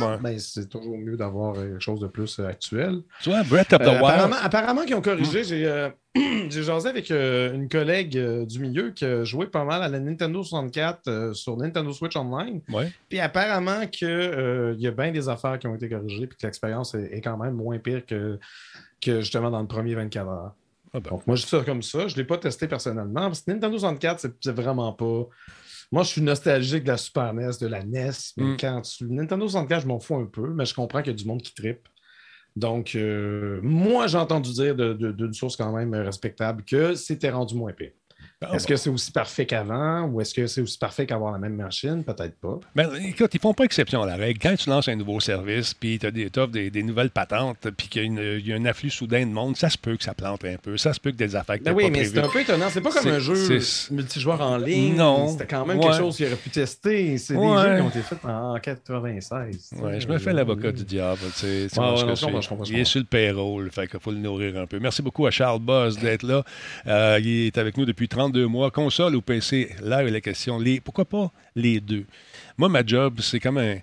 Ouais. Ben, c'est toujours mieux d'avoir euh, quelque chose de plus euh, actuel. Tu vois, Breath of the Euh, Wild. apparemment, apparemment qu'ils ont corrigé. J'ai euh, <clears throat> jasé avec euh, une collègue du milieu qui a joué pas mal à la Nintendo 64 euh, sur Nintendo Switch Online. Ouais. Puis apparemment qu'il y a bien des affaires qui ont été corrigées puis que l'expérience est, est quand même moins pire que, que justement dans le premier 24 heures. Ah ben. Donc moi, je dis ça comme ça. Je ne l'ai pas testé personnellement. Parce que Nintendo 64, c'est- vraiment pas. Moi, je suis nostalgique de la Super NES, de la NES. Mais Mm. quand tu... Nintendo 64, je m'en fous un peu, mais je comprends qu'il y a du monde qui tripe. Donc, euh, moi, j'ai entendu dire de- de- d'une source quand même respectable que c'était rendu moins pire. Ah, est-ce que c'est aussi parfait qu'avant ou est-ce que c'est aussi parfait qu'avoir la même machine? Peut-être pas. Ben, écoute, ils font pas exception à la règle. Quand tu lances un nouveau service, puis tu des, t'offres des, des nouvelles patentes, puis qu'il y, a y un afflux soudain de monde, ça se peut que ça plante un peu. Ça se peut que des affaires que Ben oui, pas mais c'est un peu étonnant. C'est pas comme un jeu multijoueur en ligne. Non. C'était quand même Ouais. quelque chose qu'il aurait pu tester. C'est Ouais. des jeux qui ont été faits en 96. Ouais, je me fais l'avocat du diable. tu sais, il est sur le payroll, fait qu'il faut le nourrir un peu. Merci beaucoup à Charles Buzz d'être là. Euh, il est avec nous depuis 32 mois. Console ou PC, là est la question. Les, pourquoi pas les deux? Moi, ma job, c'est comme un,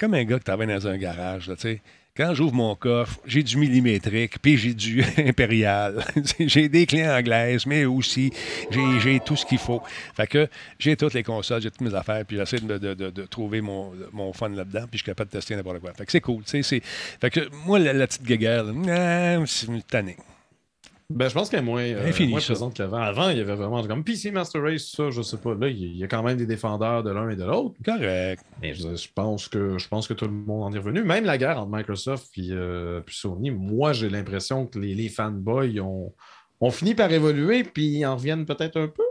comme un gars qui travaille dans un garage. Quand j'ouvre mon coffre, j'ai du millimétrique, puis j'ai du <laughs> impérial. <laughs> j'ai des clés anglaises, mais aussi j'ai, tout ce qu'il faut. Fait que j'ai toutes les consoles, j'ai toutes mes affaires, puis j'essaie de, de- de- trouver mon, mon fun là-dedans, puis je suis capable de tester n'importe quoi. Fait que c'est cool. fait que moi, la, petite guéguerre, nah, c'est. Ben, je pense qu'elle est moins, euh, moins présente qu'avant. Avant, il y avait vraiment comme PC Master Race, ça, je sais pas. Là, il y a quand même des défendeurs de l'un et de l'autre. Correct. Mais je, je pense que, je pense que tout le monde en est revenu. Même la guerre entre Microsoft et Sony, moi, j'ai l'impression que les, les fanboys ont, ont fini par évoluer, puis ils en reviennent peut-être un peu.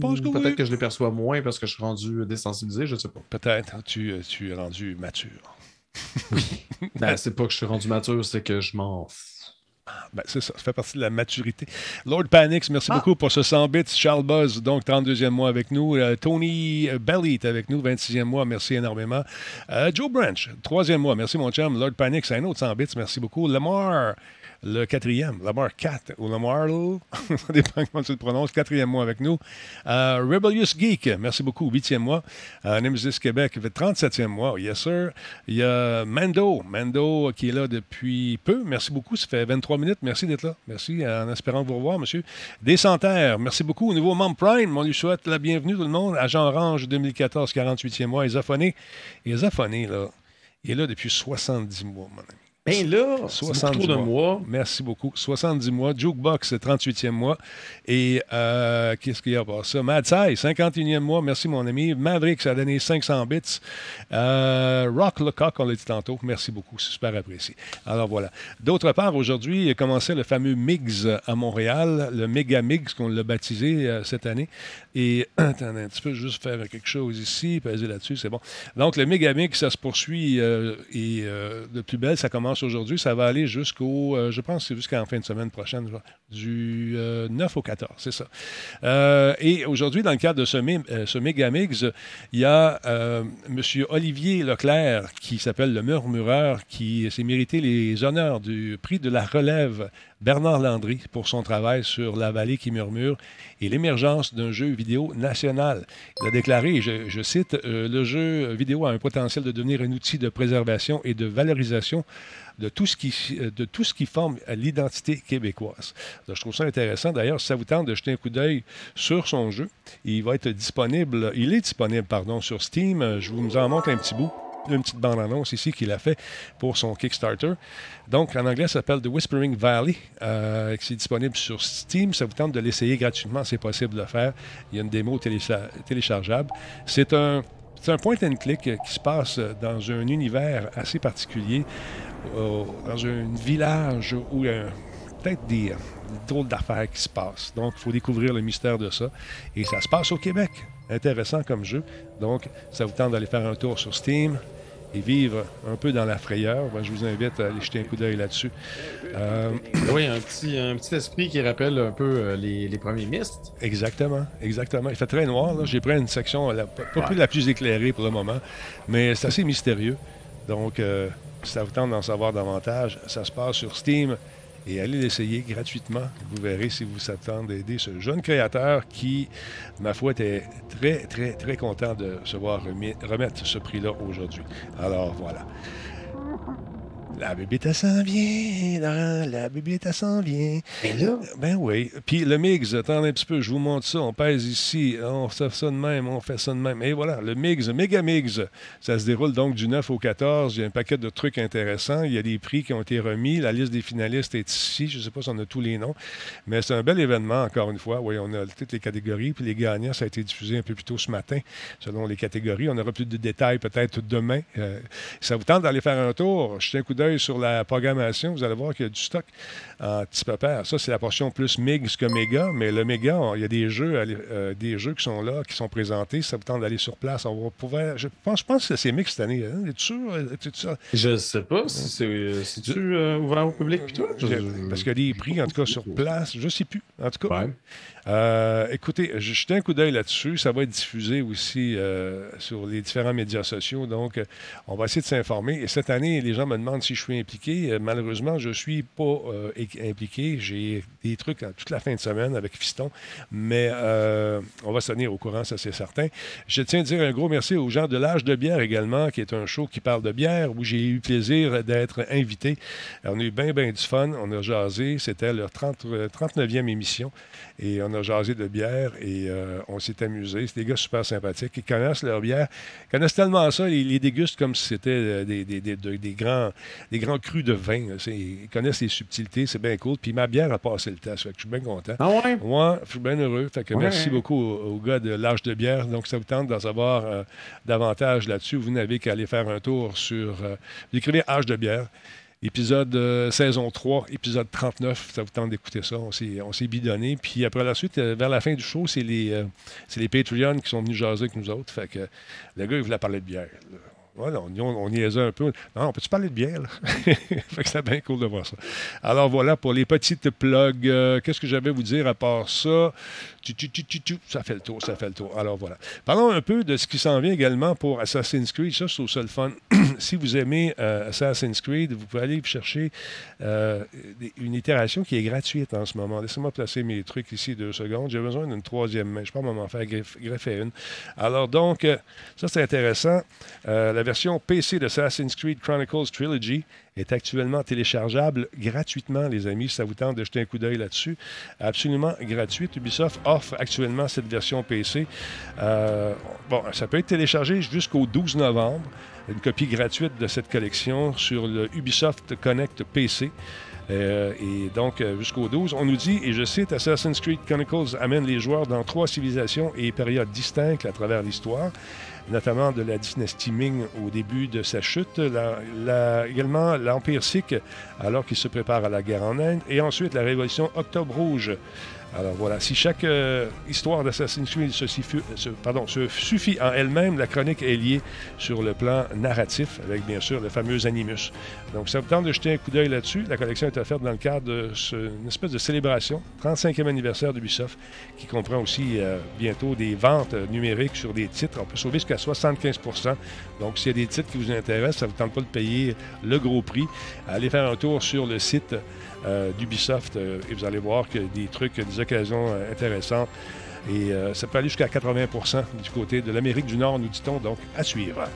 Peut-être oui. que je les perçois moins parce que je suis rendu désensibilisé, je sais pas. Peut-être tu, euh, tu es rendu mature. <laughs> Ben, c'est pas que je suis rendu mature, c'est que je m'en fous. Ben, c'est ça, ça fait partie de la maturité. Lord Panix, merci Ah. beaucoup pour ce 100 bits. Charles Buzz, donc 32e mois avec nous. Euh, Tony Belly est avec nous, 26e mois, merci énormément. Euh, Joe Branch, 3e mois, merci mon chum. Lord Panix, un autre 100 bits, merci beaucoup. Lamar, le quatrième, Lamar 4 ou Lamar, <laughs> ça dépend comment tu le prononces, quatrième mois avec nous. Euh, Rebellious Geek, merci beaucoup, huitième mois. Euh, Nemesis Québec, fait 37e mois, yes sir. Il y a Mando, Mando qui est là depuis peu, merci beaucoup, ça fait 23 minutes, merci d'être là. Merci, en espérant vous revoir, monsieur. Descentaire, merci beaucoup. Au nouveau membre Prime, on lui souhaite la bienvenue tout le monde. Agent Orange 2014, 48e mois. Isaphoné, Isaphoné, là, il est là depuis 70 mois, mon ami. Ben là, c'est beaucoup 70 trop de mois. mois. Merci beaucoup. 70 mois. Jukebox, 38e mois. Et euh, qu'est-ce qu'il y a à part ça? Mad Sai, 51e mois. Merci, mon ami. Maverick, ça a donné 500 bits. Euh, Rock Lecoq, on l'a dit tantôt. Merci beaucoup. C'est super apprécié. Alors voilà. D'autre part, aujourd'hui, il a commencé le fameux MIGS à Montréal, le Mega MIGS qu'on l'a baptisé euh, cette année. Et <clears throat> attendez un petit peu, juste faire quelque chose ici, peser là-dessus, c'est bon. Donc, le Mega MIGS, ça se poursuit et de plus belle, ça commence aujourd'hui. Ça va aller jusqu'au, euh, je pense, que c'est jusqu'en fin de semaine prochaine, du euh, 9 au 14, c'est ça. Euh, et aujourd'hui, dans le cadre de ce, euh, ce Mega Mix, il y a euh, M. Olivier Leclerc, qui s'appelle le Murmureur, qui s'est mérité les honneurs du prix de la relève Bernard Landry pour son travail sur La vallée qui murmure et l'émergence d'un jeu vidéo national. Il a déclaré, je, je cite, euh, Le jeu vidéo a un potentiel de devenir un outil de préservation et de valorisation de tout ce qui, euh, de tout ce qui forme l'identité québécoise. Alors, je trouve ça intéressant. D'ailleurs, si ça vous tente de jeter un coup d'œil sur son jeu, il va être disponible, il est disponible, pardon, sur Steam. Euh, Je vous en montre un petit bout une petite bande-annonce ici qu'il a fait pour son Kickstarter. Donc, en anglais, ça s'appelle The Whispering Valley. Euh, c'est disponible sur Steam. Ça vous tente de l'essayer gratuitement, c'est possible de le faire. Il y a une démo télécha- téléchargeable. C'est un, un point and click euh, qui se passe euh, dans un univers assez particulier, euh, dans un village où il y a peut-être des, drôles d'affaires qui se passent. Donc, il faut découvrir le mystère de ça. Et ça se passe au Québec. Intéressant comme jeu. Donc, ça vous tente d'aller faire un tour sur Steam et vivre un peu dans la frayeur. Ben, je vous invite à aller jeter un coup d'œil là-dessus. Euh, Oui, un petit, un petit esprit qui rappelle un peu euh, les, les premiers Mysts. Exactement, exactement. Il fait très noir. J'ai pris une section, la, pas plus la plus éclairée pour le moment, mais c'est assez mystérieux. Donc, euh, si ça vous tente d'en savoir davantage, ça se passe sur Steam et allez l'essayer gratuitement. Vous verrez si vous s'attendez d'aider ce jeune créateur qui, ma foi, était très, très, très content de se voir remettre ce prix-là aujourd'hui. Alors, voilà. La bébête s'en vient, Laurent, la bébête s'en vient. Mais là, Ben oui. Puis le mix, attendez un petit peu, je vous montre ça. On pèse ici, on fait ça de même, on fait ça de même. Et voilà, le mix, méga mix, ça se déroule donc du 9 au 14. Il y a un paquet de trucs intéressants. Il y a des prix qui ont été remis. La liste des finalistes est ici. Je ne sais pas si on a tous les noms, mais c'est un bel événement, encore une fois. Oui, on a toutes les catégories. Puis les gagnants, ça a été diffusé un peu plus tôt ce matin, selon les catégories. On aura plus de détails peut-être demain. Euh, ça vous tente d'aller faire un tour, jetez un coup d'œil sur la programmation. Vous allez voir qu'il y a du stock en petit pépère. Ça, c'est la portion plus MIGS que méga, mais le méga, il y a des jeux, euh, des jeux qui sont là, qui sont présentés. Ça vous tente d'aller sur place, on va pouvoir. Je pense, je pense que c'est MIGS cette année. Hein? Es-tu sûr? Je sais pas si c'est euh, c'est-tu, euh, ouvert au public puis tout. Je- Je- Parce qu'il y a des prix, en tout cas, sur place. Je ne sais plus. En tout cas, Ouais. Euh, écoutez, un coup d'œil là-dessus. Ça va être diffusé aussi sur les différents médias sociaux. Donc, on va essayer de s'informer. Et cette année, les gens me demandent si je suis impliqué. Malheureusement, je ne suis pas impliqué. J'ai des trucs euh, toute la fin de semaine avec Fiston. Mais euh, on va se tenir au courant, ça c'est certain. Je tiens à dire un gros merci aux gens de l'âge de bière également, qui est un show qui parle de bière, où j'ai eu plaisir d'être invité. On a eu bien, bien du fun. On a jasé. C'était leur 30, euh, 39e émission. Et on a jasé de bière et euh, on s'est amusé. C'est des gars super sympathiques. Ils connaissent leur bière. Ils connaissent tellement ça, ils les dégustent comme si c'était euh, des, des- des- de- des grands, des grands crus de vin. Ils connaissent les subtilités, c'est bien cool. Puis ma bière a passé le test. Fait que je suis bien content. Ah ouais? Moi, je suis bien heureux. Fait que Ouais. merci beaucoup aux, aux gars de l'âge de bière. Donc, ça vous tente d'en savoir euh, davantage là-dessus. Vous n'avez qu'à aller faire un tour sur. euh, vous écrivez âge de bière. Épisode euh, saison 3, épisode 39, ça vous tente d'écouter ça. On s'est, on s'est bidonné. Puis après la suite, euh, vers la fin du show, c'est les, euh, les Patreons qui sont venus jaser avec nous autres. Fait que le gars, il voulait parler de bière. Ouais, on, on, niaisait un peu. Non, on peut-tu parler de bière, <laughs> fait que c'est bien cool de voir ça. Alors voilà pour les petites plugs. Euh, Qu'est-ce que j'avais à vous dire à part ça? Ça fait le tour, ça fait le tour. Alors voilà. Parlons un peu de ce qui s'en vient également pour Assassin's Creed. Ça, trouve ça le fun. <clears throat> si vous aimez euh, Assassin's Creed, vous pouvez aller chercher euh, une itération qui est gratuite en ce moment. Laissez-moi placer mes trucs ici deux secondes. J'ai besoin d'une troisième main. Je peux pas m'en faire greffe- greffer une. Alors donc, ça c'est intéressant. La version PC de Assassin's Creed Chronicles Trilogy est actuellement téléchargeable gratuitement, les amis, ça vous tente de jeter un coup d'œil là-dessus? Absolument gratuite. Ubisoft offre actuellement cette version PC. Euh, bon, ça peut être téléchargé jusqu'au 12 novembre. Une copie gratuite de cette collection sur le Ubisoft Connect PC. Euh, et donc, euh, jusqu'au 12, on nous dit, et je cite, Assassin's Creed Chronicles amène les joueurs dans trois civilisations et périodes distinctes à travers l'histoire, notamment de la dynastie Ming au début de sa chute, également l'Empire Sikh alors qu'il se prépare à la guerre en Inde, et ensuite la révolution Octobre Rouge. Alors voilà, si chaque euh, histoire d'Assassin's Creed se, suffit en elle-même, la chronique est liée sur le plan narratif, avec bien sûr le fameux Animus. Donc ça vous tente de jeter un coup d'œil là-dessus. La collection est offerte dans le cadre d'une espèce de célébration, 35e anniversaire d'Ubisoft, qui comprend aussi euh, bientôt des ventes numériques sur des titres. On peut sauver jusqu'à 75% Donc s'il y a des titres qui vous intéressent, ça ne vous tente pas de payer le gros prix, allez faire un tour sur le site d'Ubisoft euh, et vous allez voir que des trucs, des occasions euh, intéressantes. Et euh, ça peut aller jusqu'à 80% du côté de l'Amérique du Nord, nous dit-on, donc à suivre.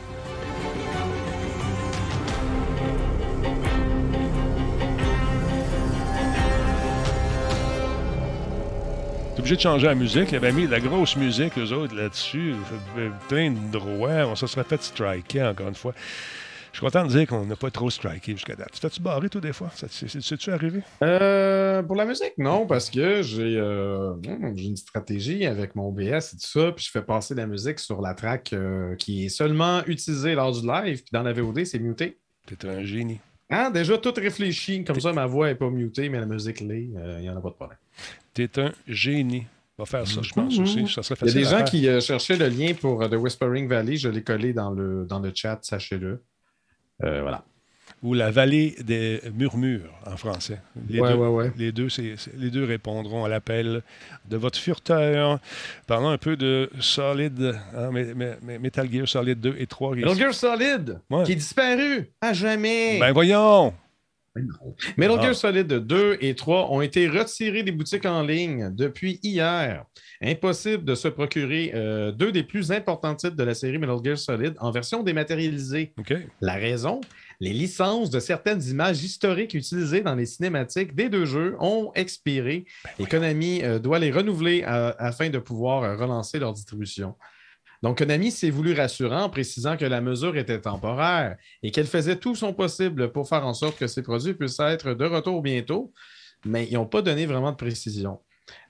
Obligé de changer la musique. Ils avaient mis de la grosse musique, eux autres, là-dessus. Euh, Plein de droits. On se serait fait striker, encore une fois. Je suis content de dire qu'on n'a pas trop striké jusqu'à date. Tu t'es-tu barré, toi, des fois? C'est-tu arrivé? Euh, pour la musique, non, parce que j'ai euh, hmm, une stratégie avec mon OBS et tout ça, puis je fais passer la musique sur la track euh, qui est seulement utilisée lors du live, puis dans la VOD, c'est muté. T'es un génie. Hein, déjà tout réfléchi, comme ça ma voix n'est pas mutée, mais la musique l'est, il n'y en a pas de problème. T'es un génie. Va faire ça, je pense Mhm. aussi. Ça serait Il y a des gens faire. qui euh, cherchaient le lien pour euh, The Whispering Valley, je l'ai collé dans le, dans le chat, sachez-le. Euh, voilà. Ou la vallée des murmures en français. Les ouais, deux, ouais, ouais. Les deux, c'est- c'est- les deux répondront à l'appel de votre furteur. Parlons un peu de Solid, hein, mais- mais- mais Metal Gear Solid 2 et 3. Metal Gear Solid, Ouais. qui est disparu à jamais. Ben voyons! Metal Ah. Gear Solid 2 et 3 ont été retirés des boutiques en ligne depuis hier. Impossible de se procurer euh, deux des plus importants titres de la série Metal Gear Solid en version dématérialisée. La raison? Les licences de certaines images historiques utilisées dans les cinématiques des deux jeux ont expiré et Konami euh, doit les renouveler euh, afin de pouvoir euh, relancer leur distribution. Donc, Konami s'est voulu rassurant en précisant que la mesure était temporaire et qu'elle faisait tout son possible pour faire en sorte que ces produits puissent être de retour bientôt, mais ils n'ont pas donné vraiment de précision.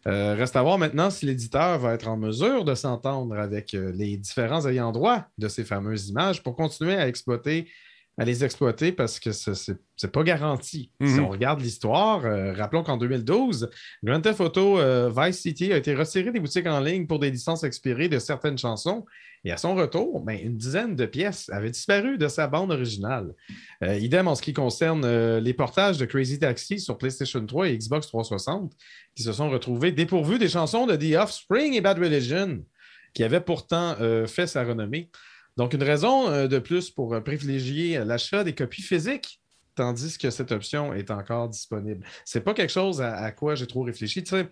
Euh, reste à voir maintenant si l'éditeur va être en mesure de s'entendre avec euh, les différents ayants droit de ces fameuses images pour continuer à exploiter à les exploiter parce que ce n'est pas garanti. Mhm. Si on regarde l'histoire, euh, rappelons qu'en 2012, Grand Theft Auto euh, Vice City a été retiré des boutiques en ligne pour des licences expirées de certaines chansons. Et à son retour, ben, une dizaine de pièces avaient disparu de sa bande originale. Euh, idem en ce qui concerne les portages de Crazy Taxi sur PlayStation 3 et Xbox 360, qui se sont retrouvés dépourvus des chansons de The Offspring et Bad Religion, qui avaient pourtant fait sa renommée. Donc, une raison euh, de plus pour euh, privilégier l'achat des copies physiques, tandis que cette option est encore disponible. C'est pas quelque chose à, à quoi j'ai trop réfléchi. Tu sais,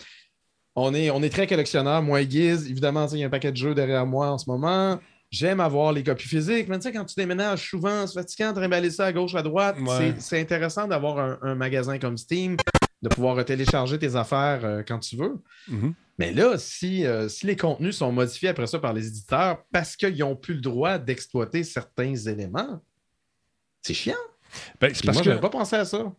on est, on est très collectionneur, moi et Guiz. Évidemment, tu sais, il y a un paquet de jeux derrière moi en ce moment. J'aime avoir les copies physiques, mais tu sais, quand tu déménages souvent, c'est fatigant de trimballer ça à gauche, à droite. Ouais. C'est- C'est intéressant d'avoir un, un magasin comme Steam, de pouvoir télécharger tes affaires euh, quand tu veux. Mhm. Mais là, si, euh, si les contenus sont modifiés après ça par les éditeurs parce qu'ils n'ont plus le droit d'exploiter certains éléments, c'est chiant. Ben, c'est parce moi, que je n'avais pas pensé à ça.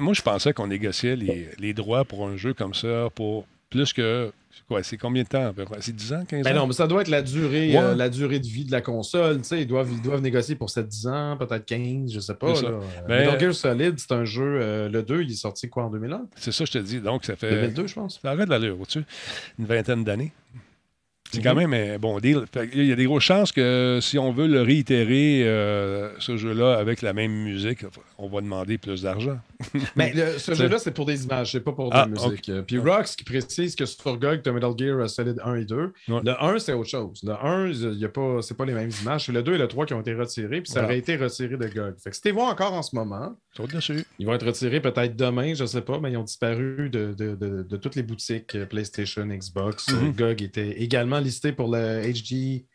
moi, je pensais qu'on négociait les, les droits pour un jeu comme ça pour plus que. C'est quoi? C'est combien de temps à peu près? C'est 10 ans, 15 ans? Ben non, mais ça doit être la durée, Ouais. euh, la durée de vie de la console. Tu sais, ils, doivent, ils doivent négocier pour 7-10 ans, peut-être 15, je sais pas. Là. Ben, Metal Gear Solid, c'est un jeu, euh, le 2, il est sorti quoi en 2001? C'est ça, je te dis. Donc, ça fait. 2002, je pense. Ça arrête de l'allure, au-dessus. Une vingtaine d'années. C'est quand même un bon deal. Il y a des grosses chances que si on veut le réitérer, euh, ce jeu-là, avec la même musique, on va demander plus d'argent. <laughs> Mais le- ce jeu-là, c'est pour des images, c'est pas pour de Ah, la musique. Euh, Puis Rox qui précise que sur GOG, tu as Metal Gear euh, Solid 1 et 2. Ouais. Le 1, c'est autre chose. Le 1, il y a pas, c'est pas les mêmes images. C'est le 2 et le 3 qui ont été retirés, puis ça aurait été retiré de GOG. Fait que si tu vois encore en ce moment, ils vont être retirés peut-être demain, je sais pas, mais ils ont disparu de, de- de- de toutes les boutiques euh, PlayStation, Xbox. Mhm. Euh, GOG était également listé pour le HD.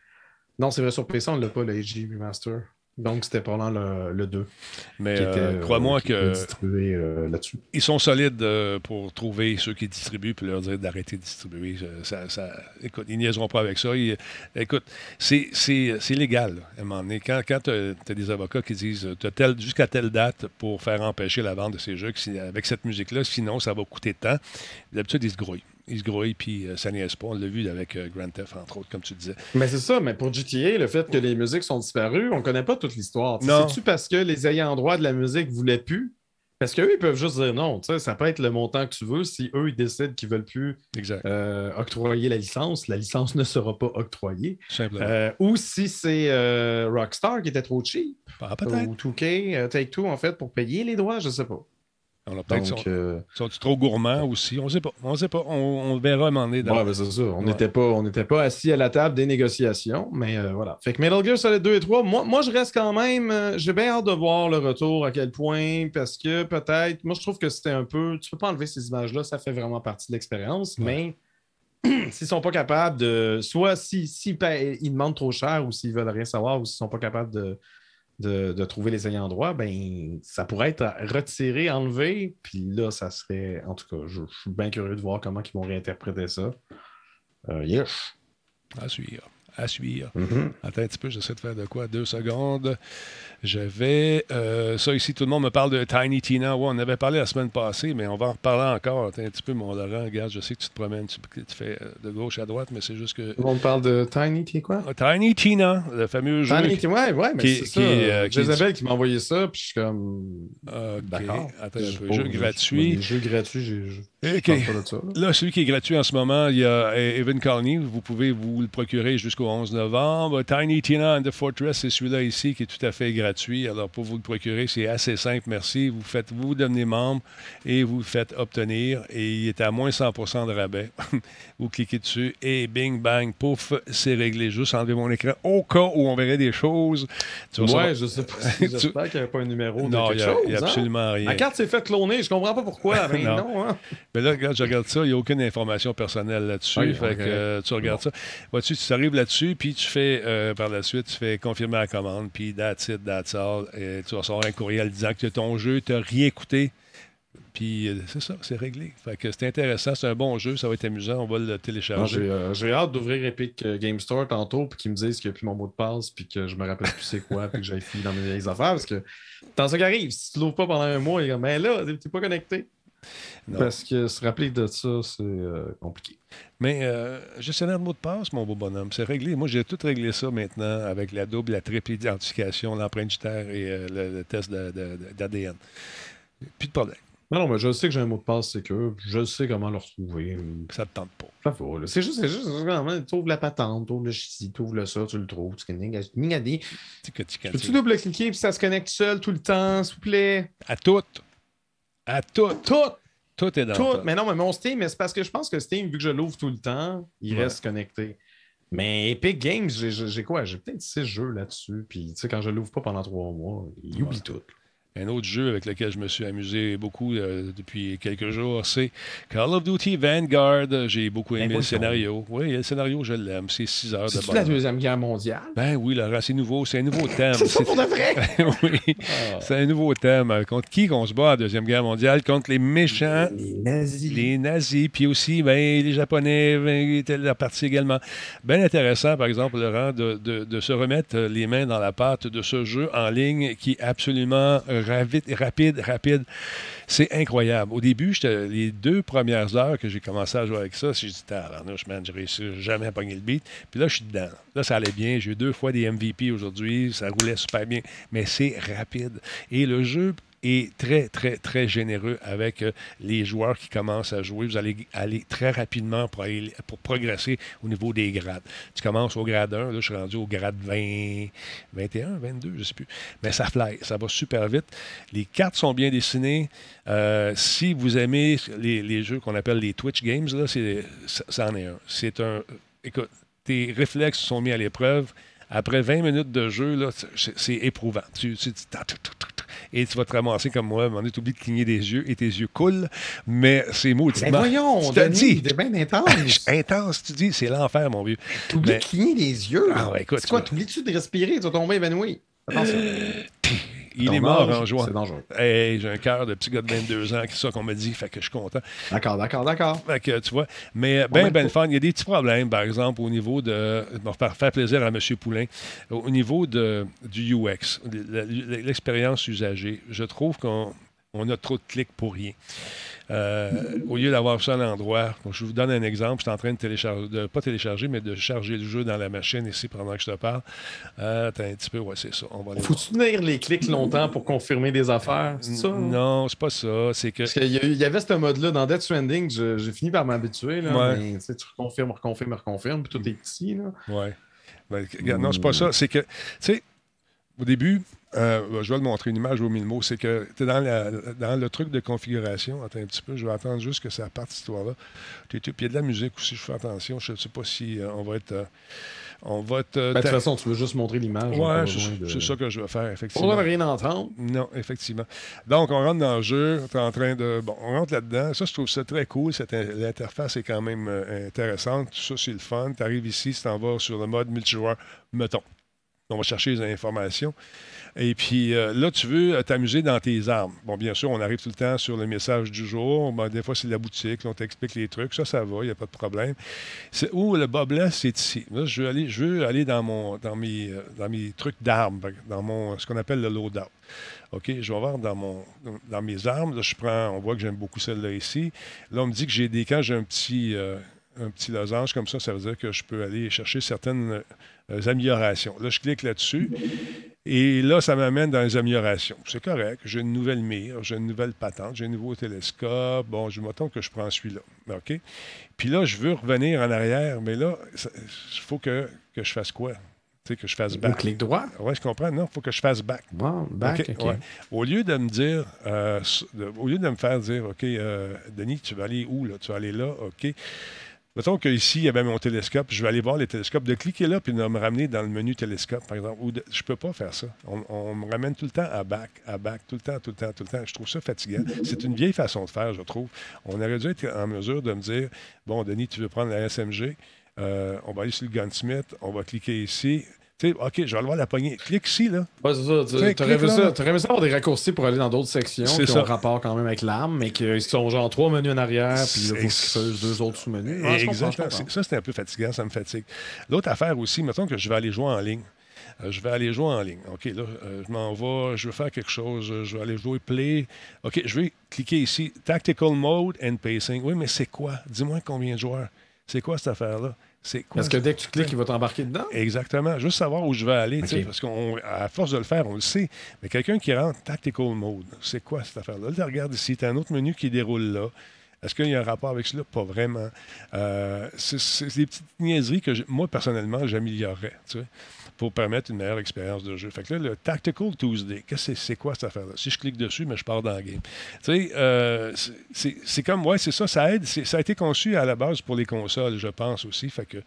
Non, c'est vrai, sur PC, on l'a pas, le HD Remaster. Donc, c'était pendant le, le 2 Mais euh, euh, crois-moi que euh, là-dessus. ils sont solides euh, pour trouver ceux qui distribuent puis leur dire d'arrêter de distribuer. Euh, Ça, ça- écoute, ils niaiseront pas avec ça. Ils- écoute, c'est, c'est, c'est légal. là, à un moment donné. Quand, quand tu as des avocats qui disent tu as jusqu'à telle date pour faire empêcher la vente de ces jeux que avec cette musique-là, sinon ça va coûter tant, d'habitude, ils se grouillent. Ils se grouillent, puis euh, ça niaise pas. On l'a vu avec euh, Grand Theft, entre autres, comme tu disais. Mais c'est ça, mais pour GTA, le fait que les musiques sont disparues, on connaît pas toute l'histoire. C'est-tu parce que les ayants droit de la musique voulaient plus? Parce qu'eux, ils peuvent juste dire non. tu sais, Ça peut être le montant que tu veux. Si eux, ils décident qu'ils veulent plus euh, octroyer la licence, la licence ne sera pas octroyée. Euh, ou si c'est euh, Rockstar qui était trop cheap, Ah, ou 2K, euh, Take-Two, en fait, pour payer les droits, je sais pas. On a peut-être sont, euh, sont trop gourmands aussi? On sait pas. On sait pas. On, on verra à un moment donné. dans- Ouais, ben, c'est ça. On Ouais. n'était pas, pas assis à la table des négociations, mais euh, voilà. Fait que Metal Gear Solid 2 et 3, moi, moi je reste quand même. euh, J'ai bien hâte de voir le retour, à quel point, parce que peut-être. Moi, je trouve que c'était un peu. Tu peux pas enlever ces images-là, ça fait vraiment partie de l'expérience, mais <clears throat> s'ils sont pas capables de. Soit s'ils si, ils demandent trop cher ou s'ils veulent rien savoir ou s'ils sont pas capables de. De, trouver les ayants droit, ben ça pourrait être retiré, enlevé, puis là, ça serait. En tout cas, je, je suis bien curieux de voir comment ils vont réinterpréter ça. Euh, yes. À suivre. À suivre. Mhm. Attends un petit peu, j'essaie de faire de quoi? Deux secondes. Je vais. euh, ça ici, tout le monde me parle de Tiny Tina. Ouais, on avait parlé la semaine passée, mais on va en reparler encore. Attends un petit peu, mon Laurent. Regarde, je sais que tu te promènes, tu, tu fais euh, de gauche à droite, mais c'est juste que. On parle de Tiny, es quoi? Ah, Tiny Tina, le fameux jeu. Tiny, ouais, ouais, mais qui- c'est ça. euh, qui- Isabelle qui m'a envoyé ça, puis je suis comme. D'accord. Attends un peu. Jeu je- gratuit. Les jeux gratuits, j'ai- là. Celui qui est gratuit en ce moment, il y a Evan Colony. Vous pouvez vous le procurer jusqu'au 11 novembre. Tiny Tina and the Fortress, c'est celui-là ici qui est tout à fait gratuit. Alors, pour vous le procurer, c'est assez simple, merci. Vous faites, vous devenez membre et vous le faites obtenir. Et il est à moins 100% de rabais. <laughs> vous cliquez dessus et bing, bang, pouf, c'est réglé. Juste enlever mon écran au cas où on verrait des choses. Tu vas savoir- Ouais, je sais pas. si- <laughs> J'espère qu'il n'y avait pas un numéro Non, il quelque n'y a, chose. il y a hein? absolument rien. Ma carte s'est fait cloner, je comprends pas pourquoi. <laughs> Mais Non. non, hein? Mais là, regarde, je regarde ça, il n'y a aucune information personnelle là-dessus. Ok, fait que euh, tu regardes ça. Vois-tu, tu arrives là-dessus, puis tu fais euh, par la suite, tu fais confirmer la commande, puis that's it, that's all. Et tu vas recevoir un courriel disant que ton jeu, tu n'as rien écouté. Puis euh, c'est ça, c'est réglé. Fait que c'est intéressant, c'est un bon jeu, ça va être amusant, on va le J'ai télécharger. euh, j'ai hâte d'ouvrir Epic Game Store tantôt, puis qu'ils me disent qu'il n'y a plus mon mot de passe, puis que je me rappelle plus c'est quoi, <laughs> puis que j'aille fini dans mes vieilles affaires. Parce que dans ce qui arrive, si tu l'ouvres pas pendant un mois, il comme, mais là, t'es pas connecté. Non. Parce que se rappeler de ça, c'est euh, compliqué. Mais euh, gestionnaire de mot de passe, mon beau bonhomme, c'est réglé. Moi, j'ai tout réglé ça maintenant avec la double, la triple identification, l'empreinte digitaire et euh, le, le test d'ADN. Plus de problème. Non, non, mais je sais que j'ai un mot de passe sécure, je sais comment le retrouver. Ça ne te tente pas. C'est juste, c'est juste, tu ouvres la patente, tu ouvres le châssis, tu ouvres le ça, tu le trouves, tu connais, Peux-tu double-cliquer, puis ça se connecte seul tout le temps, s'il vous plaît? À toutes. À toutes. Tout! Tout est dans Tout, mais non, mais mon Steam, mais c'est parce que je pense que Steam, vu que je l'ouvre tout le temps, il Ouais. reste connecté. Mais Epic Games, j'ai- quoi? J'ai peut-être six jeux là-dessus. Puis, tu sais, quand je l'ouvre pas pendant trois mois, il Ouais. oublie tout. Un autre jeu avec lequel je me suis amusé beaucoup euh, depuis quelques jours, c'est Call of Duty Vanguard. J'ai beaucoup Ben, aimé le scénario. Oui, le scénario, je l'aime. C'est 6 heures de C'est-tu la. Deuxième Guerre mondiale? Ben oui, Laurent, c'est nouveau. C'est un nouveau <laughs> thème. C'est ça pour de vrai? <laughs> oui, c'est un nouveau thème. Euh, Contre qui qu'on se bat à la Deuxième Guerre mondiale? Contre les méchants. Les nazis. Les nazis, puis aussi ben, les Japonais ben, étaient la partie également. Bien intéressant, par exemple, Laurent, de, de- de se remettre euh, les mains dans la pâte de ce jeu en ligne qui est absolument ravi- rapide, rapide. C'est incroyable. Au début, les deux premières heures que j'ai commencé à jouer avec ça, j'ai dit, tabarnouche, man, j'ai réussi jamais à pogner le beat. Puis là, je suis dedans. Là, ça allait bien. J'ai eu deux fois des MVP aujourd'hui. Ça roulait super bien. Mais c'est rapide. Et le jeu est très, très, très généreux avec euh, les joueurs qui commencent à jouer. Vous allez aller très rapidement pour, pour progresser au niveau des grades. Tu commences au grade 1, là, je suis rendu au grade 20, 21, 22, je ne sais plus. Mais ça fly, ça va super vite. Les cartes sont bien dessinées. Euh, si vous aimez les, les jeux qu'on appelle les Twitch Games, là, c'est, ça, en est un. C'est un. Écoute, tes réflexes sont mis à l'épreuve. Après 20 minutes de jeu, là, c'est, c'est éprouvant. Tu, tu- tu- et tu vas te ramasser comme moi. À un moment donné, tu oublies de cligner des yeux et tes yeux coulent. Mais c'est mauditement. Ben voyons, Je te Denis, dis. bien intense. <laughs> Intense, tu dis, c'est l'enfer, mon vieux. T'oublies Mais- de cligner les yeux. Ah ouais, écoute, C'est quoi, tu- t'oublies-tu de respirer? Tu vas tomber évanoui. Attention. <tsk> Il est mort âge, en jouant. C'est dangereux. Hey, j'ai un cœur de petit gars de 22 ans, c'est ça qu'on m'a dit, fait que je suis content. D'accord, d'accord, d'accord. Fait que, tu vois, mais ben, Ouais, ben mais- fun. Il y a des petits problèmes, par exemple, au niveau de. Pour faire, faire plaisir à M. Poulain, au niveau de, du UX, le- le- l'expérience usagée. Je trouve qu'on on a trop de clics pour rien. Euh, au lieu d'avoir ça à l'endroit, je vous donne un exemple. Je suis en train de télécharger, de, pas télécharger, mais de charger le jeu dans la machine ici pendant que je te parle. Euh, attends un petit peu, ouais, c'est ça. On va aller voir. Faut-tu tenir les clics longtemps pour confirmer des affaires? C'est ça? Non, c'est pas ça. C'est que. Parce qu'il y, a eu- il y avait ce mode-là dans Death Stranding, j'ai fini par m'habituer. Ouais. mais, tu reconfirmes, reconfirmes, reconfirmes, puis tout est petit. Là. Ouais. Ben, non, c'est pas ça. C'est que, tu sais, au début, euh, je vais le montrer une image au mille mots. C'est que tu es dans, la- dans le truc de configuration. Attends un petit peu, je vais attendre juste que ça parte, cette histoire-là. Puis il y a de la musique aussi, je fais attention. Je ne sais pas si euh, on va être. euh, on va être. Ben, de toute façon, tu veux juste montrer l'image. on Ouais, c'est de- ça que je vais faire, effectivement. besoin de rien entendre. Non, effectivement. Donc, on rentre dans le jeu, on est en train de... Bon, on rentre là-dedans. Ça, je trouve ça très cool. L'interface est quand même intéressante. Tout ça, c'est le fun. Tu arrives ici, tu t'en vas sur le mode multijoueur, mettons. On va chercher les informations. Et puis euh, là, tu veux euh, t'amuser dans tes armes. Bon, bien sûr, on arrive tout le temps sur le message du jour. Des fois, c'est la boutique. on t'explique les trucs. Ça, ça va. Il n'y a pas de problème. C'est où le bas blanc, c'est ici. Je veux aller, dans, mon, dans, mes, euh, dans mes trucs d'armes, dans mon, ce qu'on appelle le loadout. OK, je vais voir dans, mon, dans mes armes. Là, je prends, on voit que j'aime beaucoup celle-là ici. Là, on me dit que j'ai des. Quand j'ai un petit, euh, un petit losange comme ça, ça veut dire que je peux aller chercher certaines améliorations. Là, je clique là-dessus. Et là, ça m'amène dans les améliorations. C'est correct. J'ai une nouvelle mire, j'ai une nouvelle patente, j'ai un nouveau télescope. Bon, je m'attends que je prends celui-là. OK? Puis là, je veux revenir en arrière, mais là, il faut que, que je fasse quoi? Tu sais, que je fasse back. clic droit. Oui, je comprends. Non, il faut que je fasse back. Bon, back, OK, ouais. Au lieu de me dire, euh, de- au lieu de me faire dire, OK, euh, Denis, tu vas aller où là? Tu vas aller là, OK? Mettons qu'ici, il y avait mon télescope, je vais aller voir les télescopes, de cliquer là puis de me ramener dans le menu télescope, par exemple. Ou de- je peux pas faire ça. On, me ramène tout le temps à back, à back, tout le temps, tout le temps, tout le temps. Je trouve ça fatigant. C'est une vieille façon de faire, je trouve. On aurait dû être en mesure de me dire, bon, Denis, tu veux prendre la SMG, euh, on va aller sur le Gunsmith, on va cliquer ici. Sais, OK, je vais aller voir la poignée. Clique ici, là. Ouais, c'est ça. Tu Tiens, aurais aimé ça, t'aurais aimé ça avoir des raccourcis pour aller dans d'autres sections qui ça. ont rapport quand même avec l'arme, mais qui sont genre trois menus en arrière, puis là, faut deux autres sous-menus. Ouais, Exactement. Ça, c'était un peu fatigant, ça me fatigue. L'autre affaire aussi, mettons que je vais aller jouer en ligne. Euh, je vais aller jouer en ligne. OK, là, euh, je m'en vais, je veux faire quelque chose, euh, je vais aller jouer Play. OK, je vais cliquer ici, Tactical Mode and Pacing. Oui, mais c'est quoi? Dis-moi combien de joueurs. C'est quoi cette affaire-là? C'est quoi? Parce que dès que tu cliques, il va t'embarquer dedans. Exactement. Juste savoir où je vais aller. Parce qu'à force de le faire, on le sait. Mais quelqu'un qui rentre Tactical Mode, c'est quoi cette affaire-là? Là, regarde ici, tu as un autre menu qui déroule là. Est-ce qu'il y a un rapport avec cela? Pas vraiment. Euh, c'est des petites niaiseries que moi, personnellement, j'améliorerais pour permettre une meilleure expérience de jeu. Fait que là, le Tactical Tuesday, qu'est-ce que c'est quoi cette affaire-là? Si je clique dessus, mais je pars dans le game. Tu sais, euh, c'est- comme, ouais, c'est ça, ça aide. Ça a été conçu à la base pour les consoles, je pense aussi. Fait que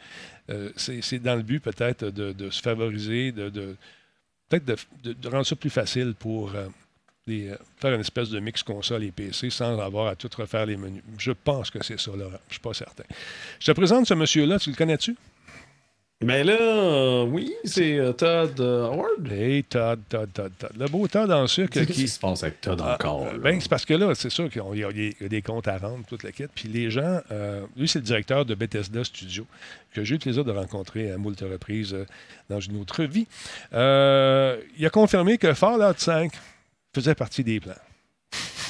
euh, c'est dans le but peut-être de, de se favoriser, de, peut-être de, rendre ça plus facile pour euh, faire une espèce de mix console et PC sans avoir à tout refaire les menus. Je pense que c'est ça, Laurent. Je ne suis pas certain. Je te présente ce monsieur-là. Tu le connais-tu? Mais là, euh, oui, c'est euh, Todd euh, Howard. Hey, Todd, Todd, Todd, Todd. Le beau Todd en sucre Qu'est-ce qui... se passe avec Todd Ah, encore? euh, là? ben, c'est parce que là, c'est sûr qu'il y, a des- il y a des comptes à rendre, toute la quête. Puis les gens, euh, lui, c'est le directeur de Bethesda Studio, que j'ai eu le plaisir de rencontrer à moult reprises dans une autre vie. Il a confirmé que Fallout 5 faisait partie des plans.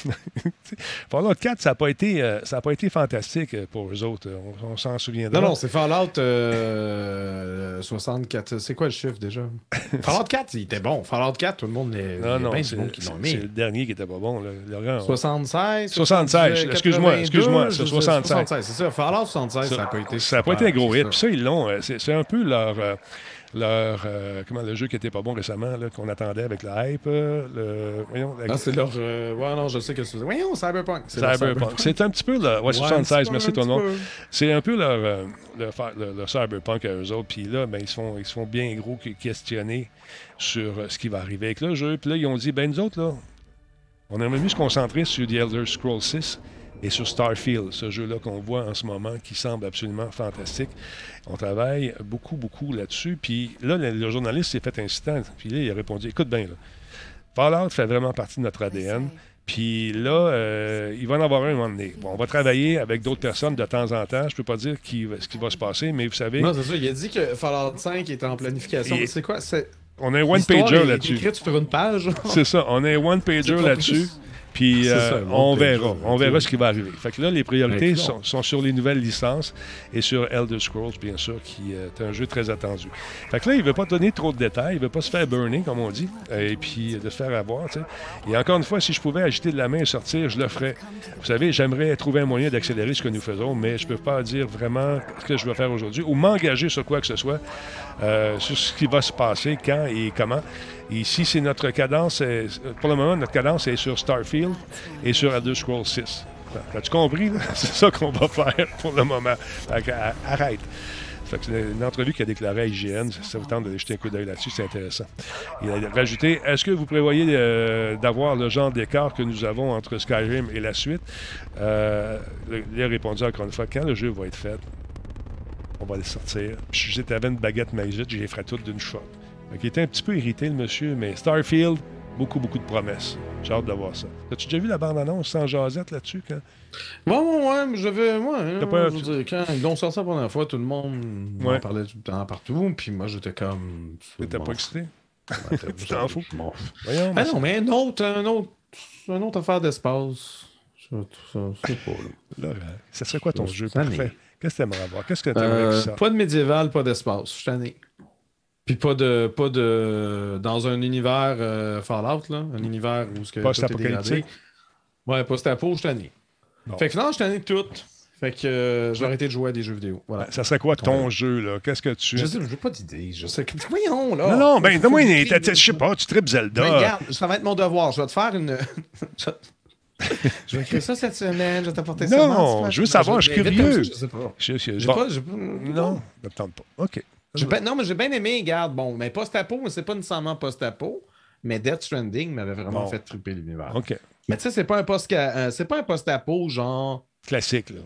<laughs> Fallout 4, ça n'a pas, été, euh, ça a pas été fantastique euh, pour eux autres. On, on s'en souviendra. Non, non, c'est Fallout euh, 64. C'est quoi le chiffre déjà? <laughs> Fallout 4, il était bon. Fallout 4, tout le monde les. non, non, c'est le dernier qui était pas bon. Là. Laurent, on- 76. 76, excuse-moi, excuse-moi, c'est 76. 76, c'est ça. Fallout 76, ça n'a pas été. Ça n'a pas été un gros hit. ça. Puis ça, ils l'ont. euh, c'est un peu leur. Leur euh, comment le jeu qui était pas bon récemment, qu'on attendait avec la hype. euh, le, voyons, la- Ah, c'est leur. euh, Ouais, non, je sais que c'est. Voyons, Cyberpunk. c'est Cyberpunk. C'est un petit peu le. Ouais, Ouais, 76, un petit peu, merci le monde. peu. C'est un peu leur, euh, leur, fa- leur- leur cyberpunk à eux autres. Puis là, ben, ils, se font, ils se font bien gros que- questionner sur ce qui va arriver avec le jeu. Puis là, ils ont dit, ben nous autres, là, on aimerait mieux se concentrer sur The Elder Scrolls 6 et sur Starfield, ce jeu-là qu'on voit en ce moment qui semble absolument fantastique. On travaille beaucoup, beaucoup là-dessus. Puis là, le, le journaliste s'est fait incitant. Puis là, il a répondu, écoute bien, là, Fallout fait vraiment partie de notre ADN. Puis là, euh, il va en avoir un, un moment donné. Bon, on va travailler avec d'autres personnes de temps en temps. Je peux pas dire qui ce qui va se passer, mais vous savez, Non, c'est ça. Il a dit que Fallout 5 était en planification. Et- C'est quoi? C'est. on a un one-pager est là-dessus. sur une page. C'est ça, on a un one-pager là-dessus. Puis euh, ça, on verra. On verra ce qui va arriver. Fait que là, les priorités Ben, sont, sont sur les nouvelles licences et sur Elder Scrolls, bien sûr, qui est un jeu très attendu. Fait que là, il ne veut pas donner trop de détails, il ne veut pas se faire burner, comme on dit, euh, et puis de se faire avoir. tu sais. Et encore une fois, si je pouvais agiter de la main et sortir, je le ferais. Vous savez, j'aimerais trouver un moyen d'accélérer ce que nous faisons, mais je ne peux pas dire vraiment ce que je vais faire aujourd'hui ou m'engager sur quoi que ce soit, euh, sur ce qui va se passer, quand et comment. Ici, c'est notre cadence. euh, Pour le moment, notre cadence est sur Starfield et sur Elder Scrolls 6. As-tu compris? <laughs> C'est ça qu'on va faire pour le moment. À- arrête. C'est une entrevue qu'il a déclarée à IGN. Ça vous tente de jeter un coup d'œil là-dessus, c'est intéressant. Il a rajouté Est-ce que vous prévoyez euh, d'avoir le genre d'écart que nous avons entre Skyrim et la suite? Euh, Il a répondu encore une fois Quand le jeu va être fait, on va le sortir. J'étais avec une baguette magique, je les ferais toutes d'une shot. Qu'il était un petit peu irrité, le monsieur, mais Starfield, beaucoup, beaucoup de promesses. J'ai hâte de voir ça. As-tu déjà vu la bande-annonce sans jasette là-dessus? Quand... Ouais, ouais, j'avais. Moi, hein, pas- je veux dire, quand ils l'ont sorti la première fois, tout le monde Ouais. en parlait tout le temps partout. Puis moi, j'étais comme. T'étais pas excité? ouais, <laughs> Tu t'en fous? Voyons. Ah non, mais un autre, un autre, une autre affaire d'espace. Ça, ça, c'est pas là. là, euh, ça serait quoi ton Ça, jeu ça parfait? Qu'est-ce que t'aimerais avoir? Qu'est-ce que t'aimerais Euh, sorte? pas de médiéval, pas d'espace. Je suis tanné. Puis pas de. pas de. Dans un univers euh, Fallout, là. Un univers où ce que. Post-apocalyptique? Ouais, post-apo, je tanné. Bon. Fait que non, je suis tanné de tout. Fait que euh, je vais arrêter de jouer à des jeux vidéo. Voilà. Ça serait quoi ton jeu, là? Qu'est-ce que tu... Je sais, j'ai pas d'idée. Je sais que. Voyons, là. Non, non, ben, donne-moi une... Je sais pas, tu tripes Zelda. Ben, regarde, ça va être mon devoir. Je vais te faire une. <laughs> je vais écrire ça cette semaine. Je vais t'apporter ça. Non, je veux savoir, je suis Mais comme curieux. Je sais pas. Je- je- J'ai bon. pas. j'ai- Non, ne me tente pas. OK. Ben- non, mais j'ai bien aimé, regarde. Bon, mais post-apo, mais c'est pas nécessairement post-apo. Mais Death Stranding m'avait vraiment Bon. fait triper l'univers. OK. Mais tu sais, c'est pas un post euh, c'est pas un post-apo genre Classique, là.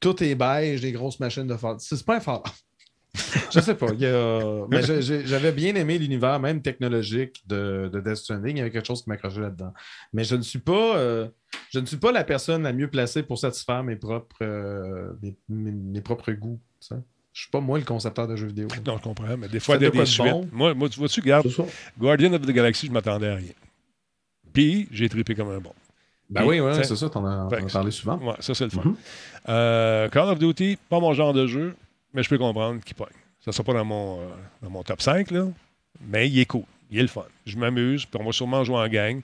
tout est beige, des grosses machines de Fallout. C'est pas un Fallout. <laughs> je sais pas. a- Mais j'avais bien aimé l'univers, même technologique de, de Death Stranding. Il y avait quelque chose qui m'accrochait là-dedans. Mais je ne suis pas. euh, je ne suis pas la personne la mieux placée pour satisfaire mes propres, euh, mes, mes- mes propres goûts. Je suis pas moi le concepteur de jeux vidéo. <laughs> Non, je comprends, mais des fois, il y a des de suites. bon? Moi, moi, tu vois-tu, regarde. Guardian of the Galaxy, je m'attendais à rien. Puis, j'ai trippé comme un bon. Ben Puis, oui, oui, t'sais, c'est ça, t'en as, as parlé souvent. Ouais, ça, c'est le fun. Mhm. Euh, Call of Duty, pas mon genre de jeu, mais je peux comprendre qu'il pogne. Ça ne sera pas dans mon, euh, dans mon top 5, là, mais il est cool. Il est le fun. Je m'amuse, puis on va sûrement jouer en gang.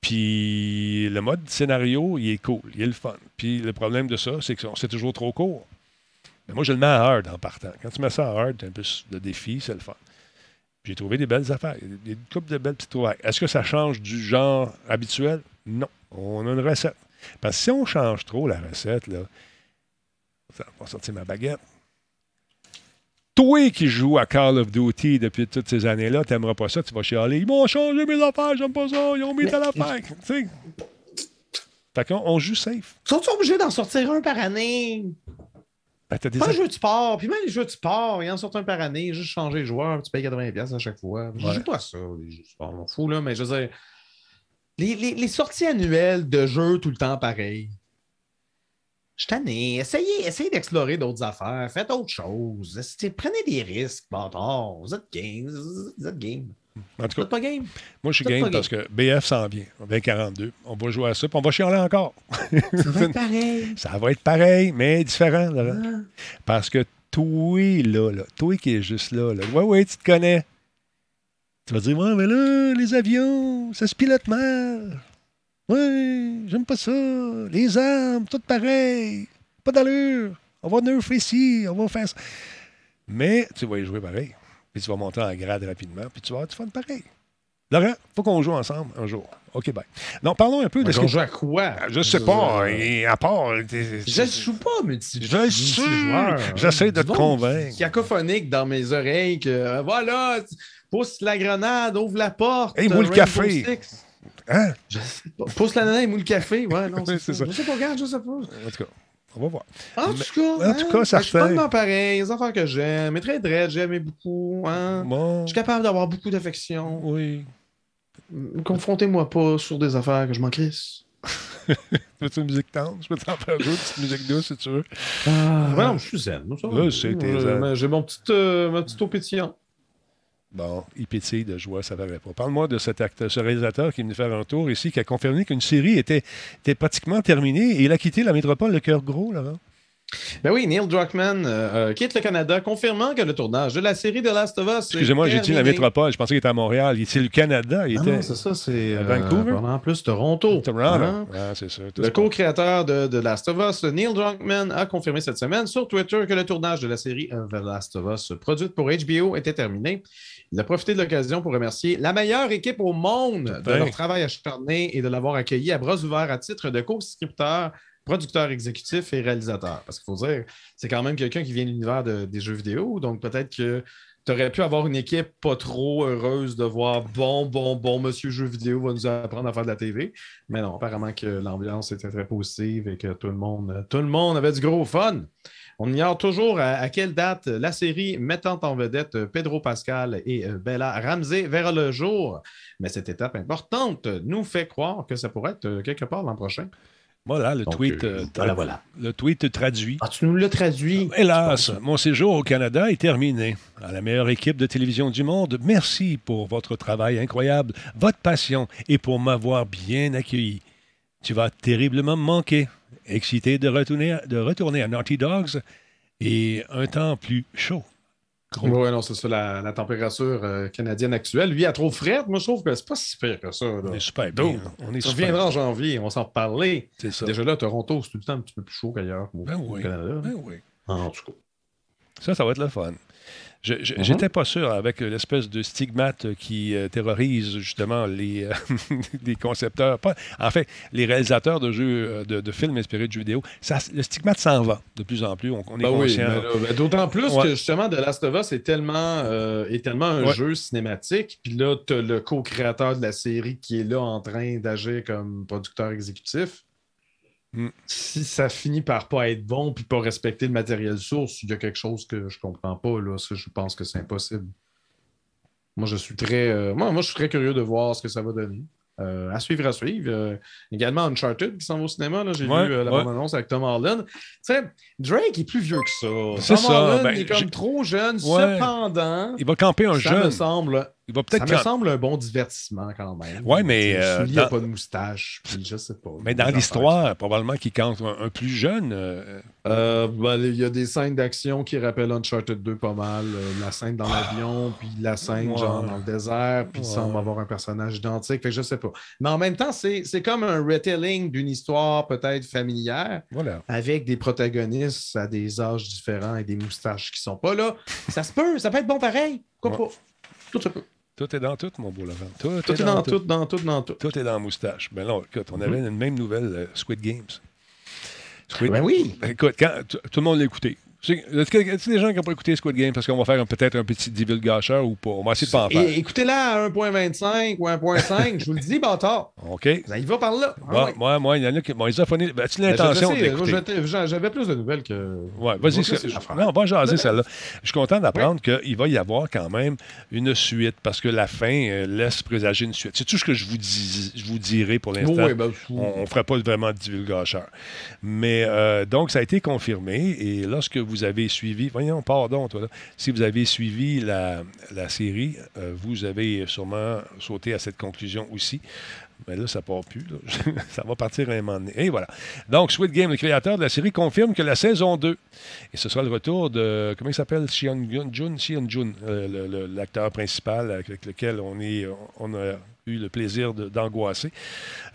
Puis le mode scénario, il est cool, il est le fun. Puis le problème de ça, c'est que c'est toujours trop court. Mais moi, je le mets à hard en partant. Quand tu mets ça à hard, tu un peu de défi, c'est le fun. J'ai trouvé des belles affaires, des coupes de belles petites trouvailles. Est-ce que ça change du genre habituel? Non. On a une recette. Parce que si on change trop la recette, là, ça va sortir ma baguette. Toi qui joues à Call of Duty depuis toutes ces années-là, t'aimeras pas ça, tu vas chialer. Ils m'ont changé mes affaires, j'aime pas ça, ils ont mis telle affaire. Tu sais. Fait qu'on on joue safe. Sont-ils obligés d'en sortir un par année? Ben, t'as des Pas un jeu de sport, puis même les jeux de sport, ils en sortent un par année, juste changer de joueur, tu payes 80$ à chaque fois. Je Ouais. joue pas ça, les jeux de sport, on m'en fout, là, mais je veux dire, les, les- les sorties annuelles de jeux tout le temps pareil. Je suis tanné. Essayez, essayez d'explorer d'autres affaires. Faites autre chose. Prenez des risques, bâtard. Vous êtes game. Vous êtes game. En tout cas, pas game? moi, je suis game parce que BF s'en vient. 2042. On va jouer à ça, puis on va chialer encore. Ça va être <laughs> pareil. Ça va être pareil, mais différent. Ah. Parce que toi, là, là, toi qui es juste là, là, ouais, ouais, tu te connais. Tu vas dire, ouais, mais là, les avions, ça se pilote mal. Ouais, j'aime pas ça. Les armes, tout pareil. Pas d'allure. On va nerf ici, on va faire ça. Mais tu vas y jouer pareil. Puis tu vas monter en grade rapidement, puis tu vas avoir du fun pareil. Laurent, faut qu'on joue ensemble un jour. OK, bye. Non, parlons un peu de ce On que... joue à quoi? Je sais pas, Euh, et à part... t'es- Je joue pas multi Je le sais. multijoueur. J'essaie de te convaincre. Cacophonique dans mes oreilles que euh, voilà, tu- pousse la grenade, ouvre la porte. Hey, moule le Rainbow café. Six. Hein? Je sais pas. Pousse la nana et moule le café. Ouais, non, <laughs> c'est c'est ça. ça. Je sais pas, regarde, je sais pas. En tout cas, on va voir. En Mais- tout cas, en tout cas, hein, ça je suis pas fait- vraiment pareil. Les affaires que j'aime. Mais très dread, j'aime beaucoup. Hein. Bon, Je suis capable d'avoir beaucoup d'affection. oui. Confrontez-moi pas sur des affaires que je m'en crisse. <laughs> Veux-tu une musique tendre? Je peux t'en faire une petite musique douce si tu veux. Ah, ouais, non, je suis zen. J'ai mon petit, euh, ma petite eau pétillante. Bon, il pétille de joie, ça ne va pas. Parle-moi de cet acteur, ce réalisateur qui est venu faire un tour ici, qui a confirmé qu'une série était, était pratiquement terminée et il a quitté la métropole le cœur gros, Laurent. Ben oui, Neil Druckmann euh, euh, quitte le Canada, confirmant que le tournage de la série The Last of Us. Excusez-moi, j'ai dit la métropole. Je pensais qu'il était à Montréal. Il était le Canada. Il Ah était non, c'est ça, c'est à euh, Vancouver? En plus, Toronto. Toronto. Hein? Ah, c'est ça. Le co-créateur de The Last of Us, Neil Druckmann, a confirmé cette semaine sur Twitter que le tournage de la série The Last of Us, produite pour HBO, était terminé. Il a profité de l'occasion pour remercier la meilleure équipe au monde de leur travail acharné et de l'avoir accueilli à bras ouverts à titre de co-scripteur, producteur exécutif et réalisateur. Parce qu'il faut dire, c'est quand même quelqu'un qui vient de l'univers de- des jeux vidéo, donc peut-être que tu aurais pu avoir une équipe pas trop heureuse de voir bon, bon, bon, monsieur jeu vidéo va nous apprendre à faire de la TV. Mais non, apparemment que l'ambiance était très positive et que tout le monde, tout le monde avait du gros fun. On ignore toujours à, à quelle date la série mettant en vedette Pedro Pascal et euh, Bella Ramsey verra le jour. Mais cette étape importante nous fait croire que ça pourrait être euh, quelque part l'an prochain. Voilà, le Donc, tweet, euh, euh, voilà, voilà. le tweet traduit. Ah, tu nous l'as traduit. Hélas, mon séjour au Canada est terminé. À la meilleure équipe de télévision du monde, merci pour votre travail incroyable, votre passion et pour m'avoir bien accueilli. Tu vas terriblement me manquer. Excité de retourner, de retourner à Naughty Dogs et un temps plus chaud. Gros. Oui, non, c'est ça, la, la température euh, canadienne actuelle. Lui, à trop frette, moi, je trouve que c'est pas si pire que ça. là. On est super bien. Donc, On est reviendra en janvier, on va s'en reparler. C'est ça. Déjà là, Toronto, c'est tout le temps un petit peu plus chaud qu'ailleurs au, Ben au oui. Canada. Ben oui. En tout cas. Ça, ça va être le fun. Je Mhm. J'étais pas sûr avec l'espèce de stigmate qui euh, terrorise justement les, euh, <laughs> les concepteurs, pas, en fait, les réalisateurs de jeux, euh, de, de films inspirés de jeux vidéo. Ça, le stigmate s'en va de plus en plus. On, on est Ben oui, conscient. là, ben D'autant plus Ouais. que justement, The Last of Us est tellement, euh, est tellement un Ouais. jeu cinématique. Puis là, tu as le co-créateur de la série qui est là en train d'agir comme producteur exécutif. Mm. Si ça finit par pas être bon puis pas respecter le matériel source, il y a quelque chose que je comprends pas. Là. Ça, je pense que c'est impossible. Moi, je suis très. euh, moi, moi, je suis très curieux de voir ce que ça va donner. Euh, à suivre, à suivre. Euh, également Uncharted qui s'en va au cinéma. là. J'ai Ouais, vu euh, la ouais. bande-annonce avec Tom Holland. Tu sais, Drake est plus vieux que ça. C'est Tom ça, Holland ben, il est comme trop jeune. Ouais. Cependant, Il va camper un ça me jeune. semble, Il va ça me semble un bon divertissement quand même. Ouais, mais, euh, Sully n'a dans- pas de moustache. Puis je sais pas. Mais dans l'histoire, probablement qu'il campe un, un plus jeune. euh, Euh, ben, Il y a des scènes d'action qui rappellent Uncharted 2 pas mal. Euh, la scène dans l'avion, puis la scène Ouais. genre dans le désert, puis il Ouais. semble avoir un personnage identique. Fait que je sais pas. Mais en même temps, c'est c'est comme un retelling d'une histoire peut-être familière voilà. avec des protagonistes à des âges différents et des moustaches qui sont pas là. Ça se peut, ça peut être bon pareil. Pourquoi Ouais. pas? Tout se peut. Tout est dans tout, mon beau Laurent. Tout, Tout est dans tout, dans tout, dans tout. Tout est dans la moustache. Ben là, écoute, on avait une même nouvelle, euh, Squid Games. Squid Ben oui. Ben, écoute, quand, tout le monde l'a écouté. Est-ce qu'il y a des gens qui n'ont pas écouté Squid Game parce qu'on va faire peut-être un petit divulgacheur ou pas? On va essayer de pas en faire. Écoutez-la à 1.25 ou 1.5, je vous le dis, bâtard. OK? Y va par là. Ah Moi, ouais. il y en a qui. Bon, ils ont phoné. Ben, as-tu Ben, l'intention J'avais plus de nouvelles que. Ouais, vas-y. Non, on va jaser celle-là. Je suis content d'apprendre qu'il va y avoir quand même une suite parce que la fin euh, laisse présager une suite. C'est tout ce que je vous, dis, je vous dirai pour l'instant. Oui, ben, On ne fera pas vraiment de divulgacheur. Mais euh, donc, ça a été confirmé. Et lorsque vous avez suivi, voyons, pardon, toi, si vous avez suivi la, la série, euh, vous avez sûrement sauté à cette conclusion aussi. Mais là, ça part plus. <laughs> ça va partir à un moment donné. Et voilà. Donc, Squid Game, le créateur de la série, confirme que la saison 2, et ce sera le retour de, comment il s'appelle, Xion Jun, Xion Jun, euh, l'acteur principal avec lequel on, est, on a eu le plaisir d'angoisser.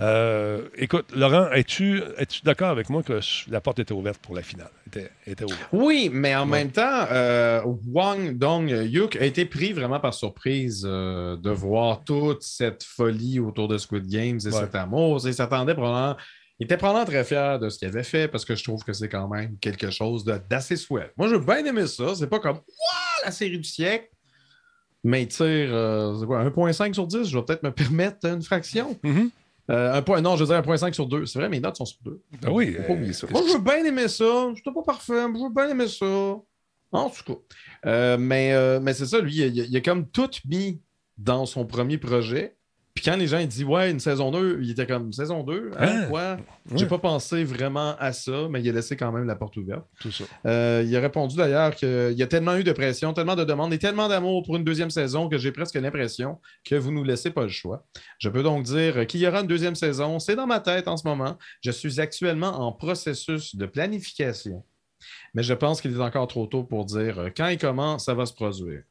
Euh, écoute, Laurent, es-tu es d'accord avec moi que la porte était ouverte pour la finale? Était, était ouverte. Oui, mais en même temps, euh, Wang Dong-yuk a été pris vraiment par surprise euh, de voir toute cette folie autour de Squid Games et Ouais. cet amour. Il s'attendait probablement. Il était probablement très fier de ce qu'il avait fait parce que je trouve que c'est quand même quelque chose d'assez souhait. Moi, j'ai bien aimé ça. C'est pas comme la série du siècle. Mais il tire euh, c'est quoi, 1.5 sur 10, je vais peut-être me <laughs> permettre une fraction. Mhm. Euh, un point, non, je veux dire 1.5 sur 2. C'est vrai, mes notes sont sur 2. Ah oui, Faut pas euh, Moi, je veux bien aimer ça. C'était pas parfait, mais je veux bien aimer ça. En tout cas. Euh, mais euh, mais c'est ça, lui, il a, il a comme tout mis dans son premier projet. Puis quand les gens ils disent Ouais, une saison 2, il était comme saison 2, hein, Hein? quoi? Ouais. J'ai pas pensé vraiment à ça, mais il a laissé quand même la porte ouverte. Tout ça. Euh, il a répondu d'ailleurs qu'il y a tellement eu de pression, tellement de demandes et tellement d'amour pour une deuxième saison que j'ai presque l'impression que vous nous laissez pas le choix. Je peux donc dire qu'il y aura une deuxième saison. C'est dans ma tête en ce moment. Je suis actuellement en processus de planification. Mais je pense qu'il est encore trop tôt pour dire euh, quand il commence, ça va se produire.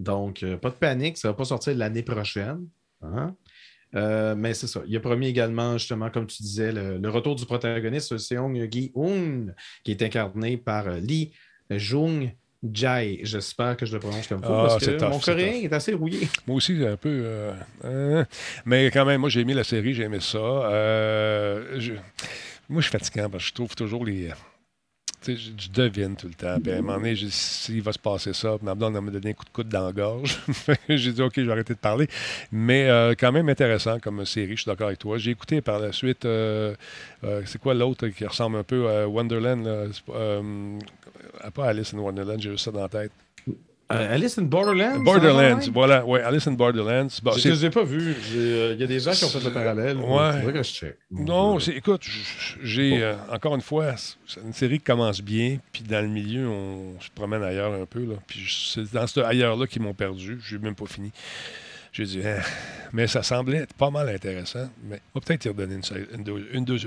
Donc, euh, pas de panique, ça ne va pas sortir l'année prochaine. Hein? Euh, mais c'est ça. Il a promis également, justement, comme tu disais, le, le retour du protagoniste, Seong Gi-un, qui est incarné par euh, Lee Jung Jae. J'espère que je le prononce comme faut, Ah, parce que tough, mon coréen est assez rouillé. Moi aussi, un peu. euh, hein? mais quand même, moi, j'ai aimé la série, j'ai aimé ça. Je- moi, je suis fatigant parce que je trouve toujours les. Je, devine tout le temps. Puis à un moment donné, s'il va se passer ça, ma blonde m'a donné un coup de coude dans la gorge. <laughs> j'ai dit, OK, je vais arrêter de parler. Mais euh, quand même intéressant comme série, je suis d'accord avec toi. J'ai écouté par la suite, euh, euh, c'est quoi l'autre qui ressemble un peu à Wonderland? là? Pas Alice in Wonderland, j'ai juste ça dans la tête. Euh, Alice in Borderlands. Borderlands, ça va, voilà, ouais, Alice in Borderlands. Bon, Je ne l'ai pas vu. J'ai, euh, Il y a des gens qui ont fait le parallèle. Il Ouais. que je check. Non, écoute, j'ai euh, encore une fois, c'est une série qui commence bien, puis dans le milieu, on se promène ailleurs un peu. Là, puis c'est dans ce ailleurs-là qu'ils m'ont perdu. Je n'ai même pas fini. J'ai dit, Ah. mais ça semblait être pas mal intéressant. Mais on va peut-être y redonner une, deux- une, deux-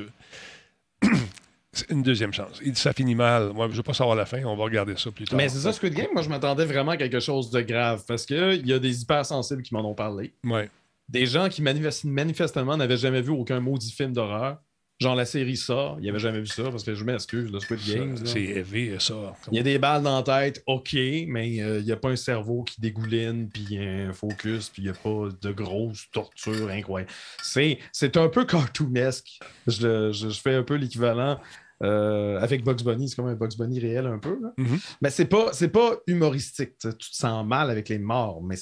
une deuxième chance. Il dit, ça finit mal. Moi, je ne veux pas savoir la fin. On va regarder ça plus tard. Mais c'est ça, Squid Game, moi je m'attendais vraiment à quelque chose de grave parce qu'il y a des hypersensibles qui m'en ont parlé. Ouais. Des gens qui manifest- manifestement n'avaient jamais vu aucun maudit film d'horreur. Genre la série ça, ils n'avaient jamais vu ça parce que je m'excuse, le Squid Games. là. C'est élevé, ça. Il y a des balles dans la tête, ok, mais euh, il n'y a pas un cerveau qui dégouline, puis un focus, puis il n'y a pas de grosses tortures incroyables. C'est, c'est un peu cartoonesque. Je, je- je fais un peu l'équivalent euh, avec Bugs Bunny. C'est comme un Bugs Bunny réel un peu. Mhm. Mais c'est pas, c'est pas humoristique. tu te sens mal avec les morts, mais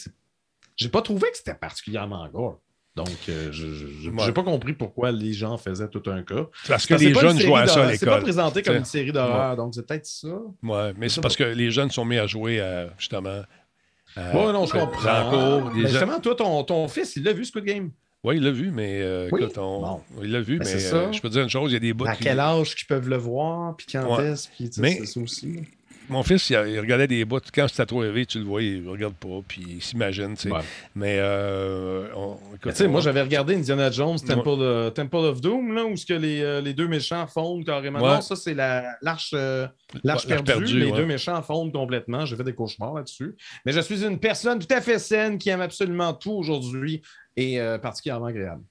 j'ai pas trouvé que c'était particulièrement gore. Donc, euh, je n'ai Ouais. pas compris pourquoi les gens faisaient tout un cas. Parce que Parce les jeunes jouent à ça à d'horreur. C'est pas l'école. présenté comme une série d'horreur, donc c'est peut-être ça. Ouais, mais c'est parce que les jeunes sont mis à jouer à, justement. à- Oui, non, je comprends. cours, Mais justement, toi, ton, ton fils, il l'a vu, Squid Game. Oui, il l'a vu, mais euh, Oui? écoute, on- Bon. il l'a vu, Ben, mais euh, je peux te dire une chose, il y a des bouts À qui- quel âge qu'ils peuvent le voir, puis quand Ouais. est-ce, puis c'est ça aussi. Mon fils, il, regardait des bouts. Quand c'était trop élevé, tu le vois, il regarde pas, puis il s'imagine, tu sais. Ouais. Mais, euh, on- écoute, Mais tu sais, on- moi, j'avais regardé Indiana Jones, Temple, Temple of Doom, là, où ce que les, euh, les deux méchants fondent carrément. Non, ça, c'est la- l'arche euh, l'arche L'arche perdue. les deux méchants fondent complètement. J'ai fait des cauchemars là-dessus. Mais je suis une personne tout à fait saine qui aime absolument tout aujourd'hui et euh, particulièrement agréable.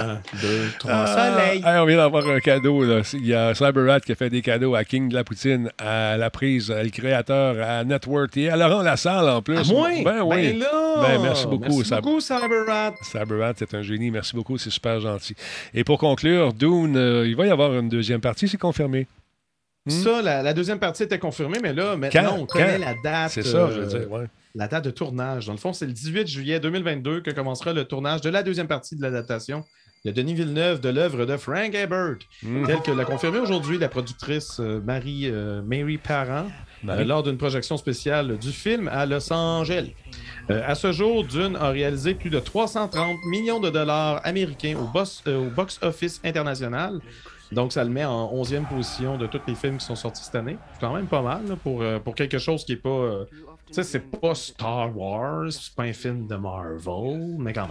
Hein? deux, trois. Ah, Soleil. hey, on vient d'avoir un cadeau. Là. Il y a CyberRat qui a fait des cadeaux à King de la Poutine, à La Prise, à le créateur, à Network et à Laurent Lassalle en plus. Moi? Ben oui. Ben là! Ben, merci beaucoup, Merci beaucoup, CyberRat. CyberRat, c'est un génie. Merci beaucoup, c'est super gentil. Et pour conclure, Dune, euh, il va y avoir une deuxième partie, c'est confirmé. Hmm? Ça, la, la deuxième partie était confirmée, mais là, maintenant, Quand? on connaît Quand? la date. C'est ça, je euh, veux dire. Ouais. La date de tournage. Dans le fond, c'est le 18 juillet 2022 que commencera le tournage de la deuxième partie de l'adaptation de Denis Villeneuve de l'œuvre de Frank Herbert, Mm. tel que l'a confirmé aujourd'hui la productrice euh, Marie, euh, Mary Parent euh, lors d'une projection spéciale du film à Los Angeles. Euh, à ce jour, Dune a réalisé plus de 330 millions de dollars américains au, box- euh, au box-office international. Donc, ça le met en 11e position de tous les films qui sont sortis cette année. C'est quand même pas mal pour, euh, pour quelque chose qui est pas. euh, tu sais, c'est pas Star Wars, c'est pas un film de Marvel, mais quand même.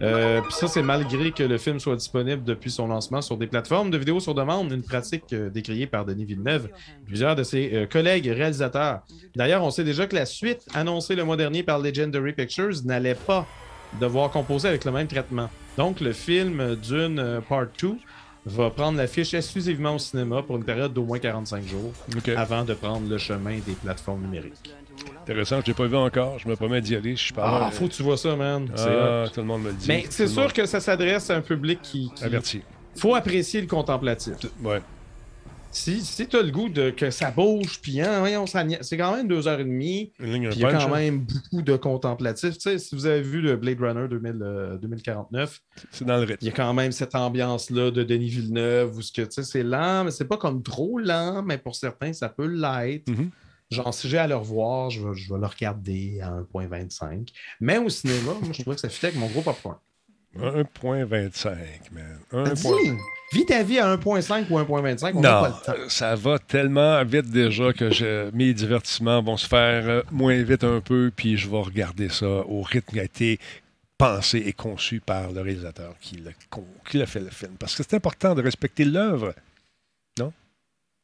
Euh, Puis ça, c'est malgré que le film soit disponible depuis son lancement sur des plateformes de vidéos sur demande, une pratique euh, décriée par Denis Villeneuve plusieurs de ses euh, collègues réalisateurs. D'ailleurs, on sait déjà que la suite, annoncée le mois dernier par Legendary Pictures, n'allait pas devoir composer avec le même traitement. Donc, le film Dune Part 2 va prendre l'affiche exclusivement au cinéma pour une période d'au moins 45 jours avant de prendre le chemin des plateformes numériques. Intéressant, je l'ai pas vu encore. Je me promets d'y aller. Je suis pas Ah, mal. faut que tu vois ça, man. Ah, tout le monde me le dit. Mais c'est sûr monde- que ça s'adresse à un public qui, qui- Averti. faut apprécier le contemplatif. Ouais. Si, si tu as le goût de que ça bouge, puis hein, c'est quand même deux heures et demie, puis il y a quand hein. même beaucoup de contemplatif. Tu sais, si vous avez vu le Blade Runner 2000, euh, 2049, C'est dans le il y a quand même cette ambiance-là de Denis Villeneuve où c'est lent, mais c'est pas comme trop lent, mais pour certains, ça peut l'être. Mhm. Genre, si j'ai à le revoir, je vais, je vais le regarder à 1.25. Mais au cinéma, moi, je trouvais que ça fitait avec mon gros popcorn. 1.25, man. Un Dis, point- vis ta vie à 1.5 ou 1.25, on n'a pas le temps. ça va tellement vite déjà que je- mes divertissements vont se faire euh, moins vite un peu, puis je vais regarder ça au rythme qui a été pensé et conçu par le réalisateur qui l'a fait le film. Parce que c'est important de respecter l'œuvre. Non?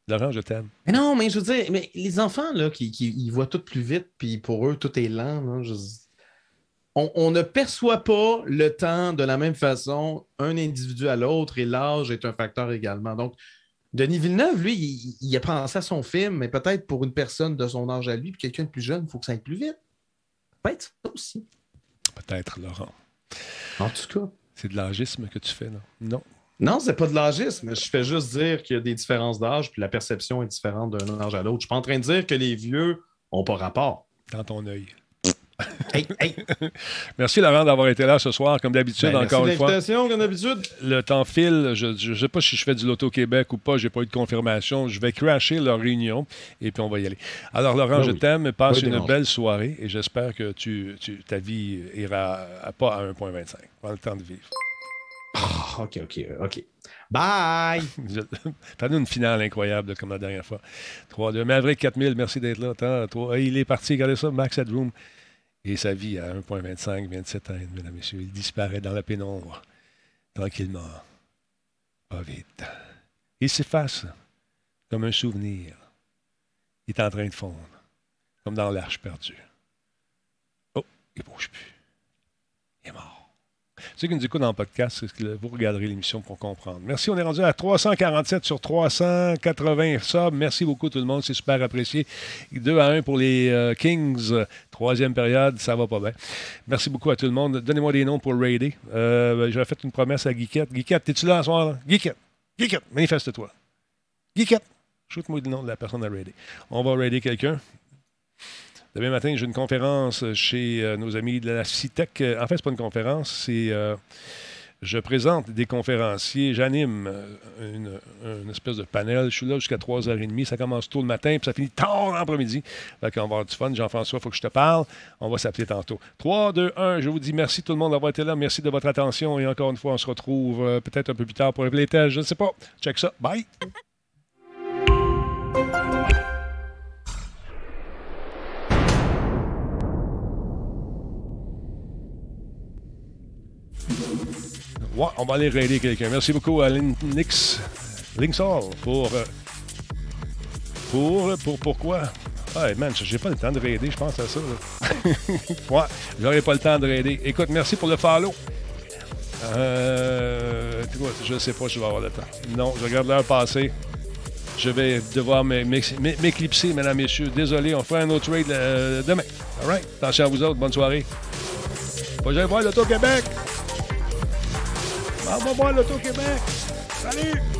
Laurent, je t'aime. Mais non, mais je veux dire, mais les enfants, là, qui, qui ils voient tout plus vite, puis pour eux, tout est lent. là, je- on, on ne perçoit pas le temps de la même façon, un individu à l'autre, et l'âge est un facteur également. Donc, Denis Villeneuve, lui, il, il a pensé à son film, mais peut-être pour une personne de son âge à lui, puis quelqu'un de plus jeune, il faut que ça aille plus vite. Peut-être ça aussi. Peut-être, Laurent. En tout cas. C'est de l'agisme que tu fais, non? Non. Non, c'est pas de l'âgisme. Je fais juste dire qu'il y a des différences d'âge, puis la perception est différente d'un âge à l'autre. Je suis pas en train de dire que les vieux ont pas rapport. Dans ton œil. Hey, hey. <laughs> Merci, Laurent, d'avoir été là ce soir. Comme d'habitude, Ben, encore une fois. comme d'habitude. Le temps file. Je ne sais pas si je fais du Loto Québec ou pas. J'ai pas eu de confirmation. Je vais crasher leur réunion et puis on va y aller. Alors, Laurent, Ben je oui. t'aime. Passe Pas une dérange. belle soirée et j'espère que tu, tu- ta vie ira à- pas à 1,25. Prends le temps de vivre. Ah, OK, OK, OK. Bye! <laughs> Fais-nous une finale incroyable comme la dernière fois. 3-2. Maverick 4000, merci d'être là. Attends, il est parti. Regardez ça, Max Headroom. Et sa vie à 1,25 vient de s'éteindre, mesdames et messieurs. Il disparaît dans la pénombre. Tranquillement. Pas vite. Il s'efface comme un souvenir. Il est en train de fondre. Comme dans l'arche perdue. Oh, il ne bouge plus. Il est mort. Ceux qui nous écoutent en podcast, c'est ce que vous regarderez l'émission pour comprendre. Merci, on est rendu à 347 sur 380 subs. Merci beaucoup tout le monde, c'est super apprécié. 2 à 1 pour les euh, Kings, troisième période, ça va pas bien. Merci beaucoup à tout le monde. Donnez-moi des noms pour raider. Euh, J'avais fait une promesse à Guiquette. Guiquette, es-tu là ce soir? Là? Guiquette, Guiquette, manifeste-toi. Guiquette, shoot-moi le nom de la personne à raider. On va raider quelqu'un. Demain matin, j'ai une conférence chez euh, nos amis de la CITEC. Euh, En fait, c'est pas une conférence, c'est euh, je présente des conférenciers, j'anime euh, une, espèce de panel. Je suis là jusqu'à 3h30. Ça commence tôt le matin, puis ça finit tard l'après-midi. Fait qu'on va avoir du fun. Jean-François, il faut que je te parle. On va s'appeler tantôt. 3, 2, 1. Je vous dis merci tout le monde d'avoir été là. Merci de votre attention. Et encore une fois, on se retrouve peut-être un peu plus tard pour un. Je ne sais pas. Check ça. Bye. Ouais, on va aller raider quelqu'un. Merci beaucoup à Linux, Linksall pour, euh, pour. Pour. Pourquoi? Ah, man, j'ai pas le temps de raider, je pense à ça. <laughs> ouais, j'aurais pas le temps de raider. Écoute, merci pour le follow. Euh, je ne sais pas si je vais avoir le temps. Non, je regarde l'heure passée. Je vais devoir m'éclipser, mesdames, messieurs. Désolé, on fera un autre trade euh, demain. All right? Attention à vous autres. Bonne soirée. Faut que j'aille voir l'Auto-Québec. On va voir l'Auto-Québec. Salut!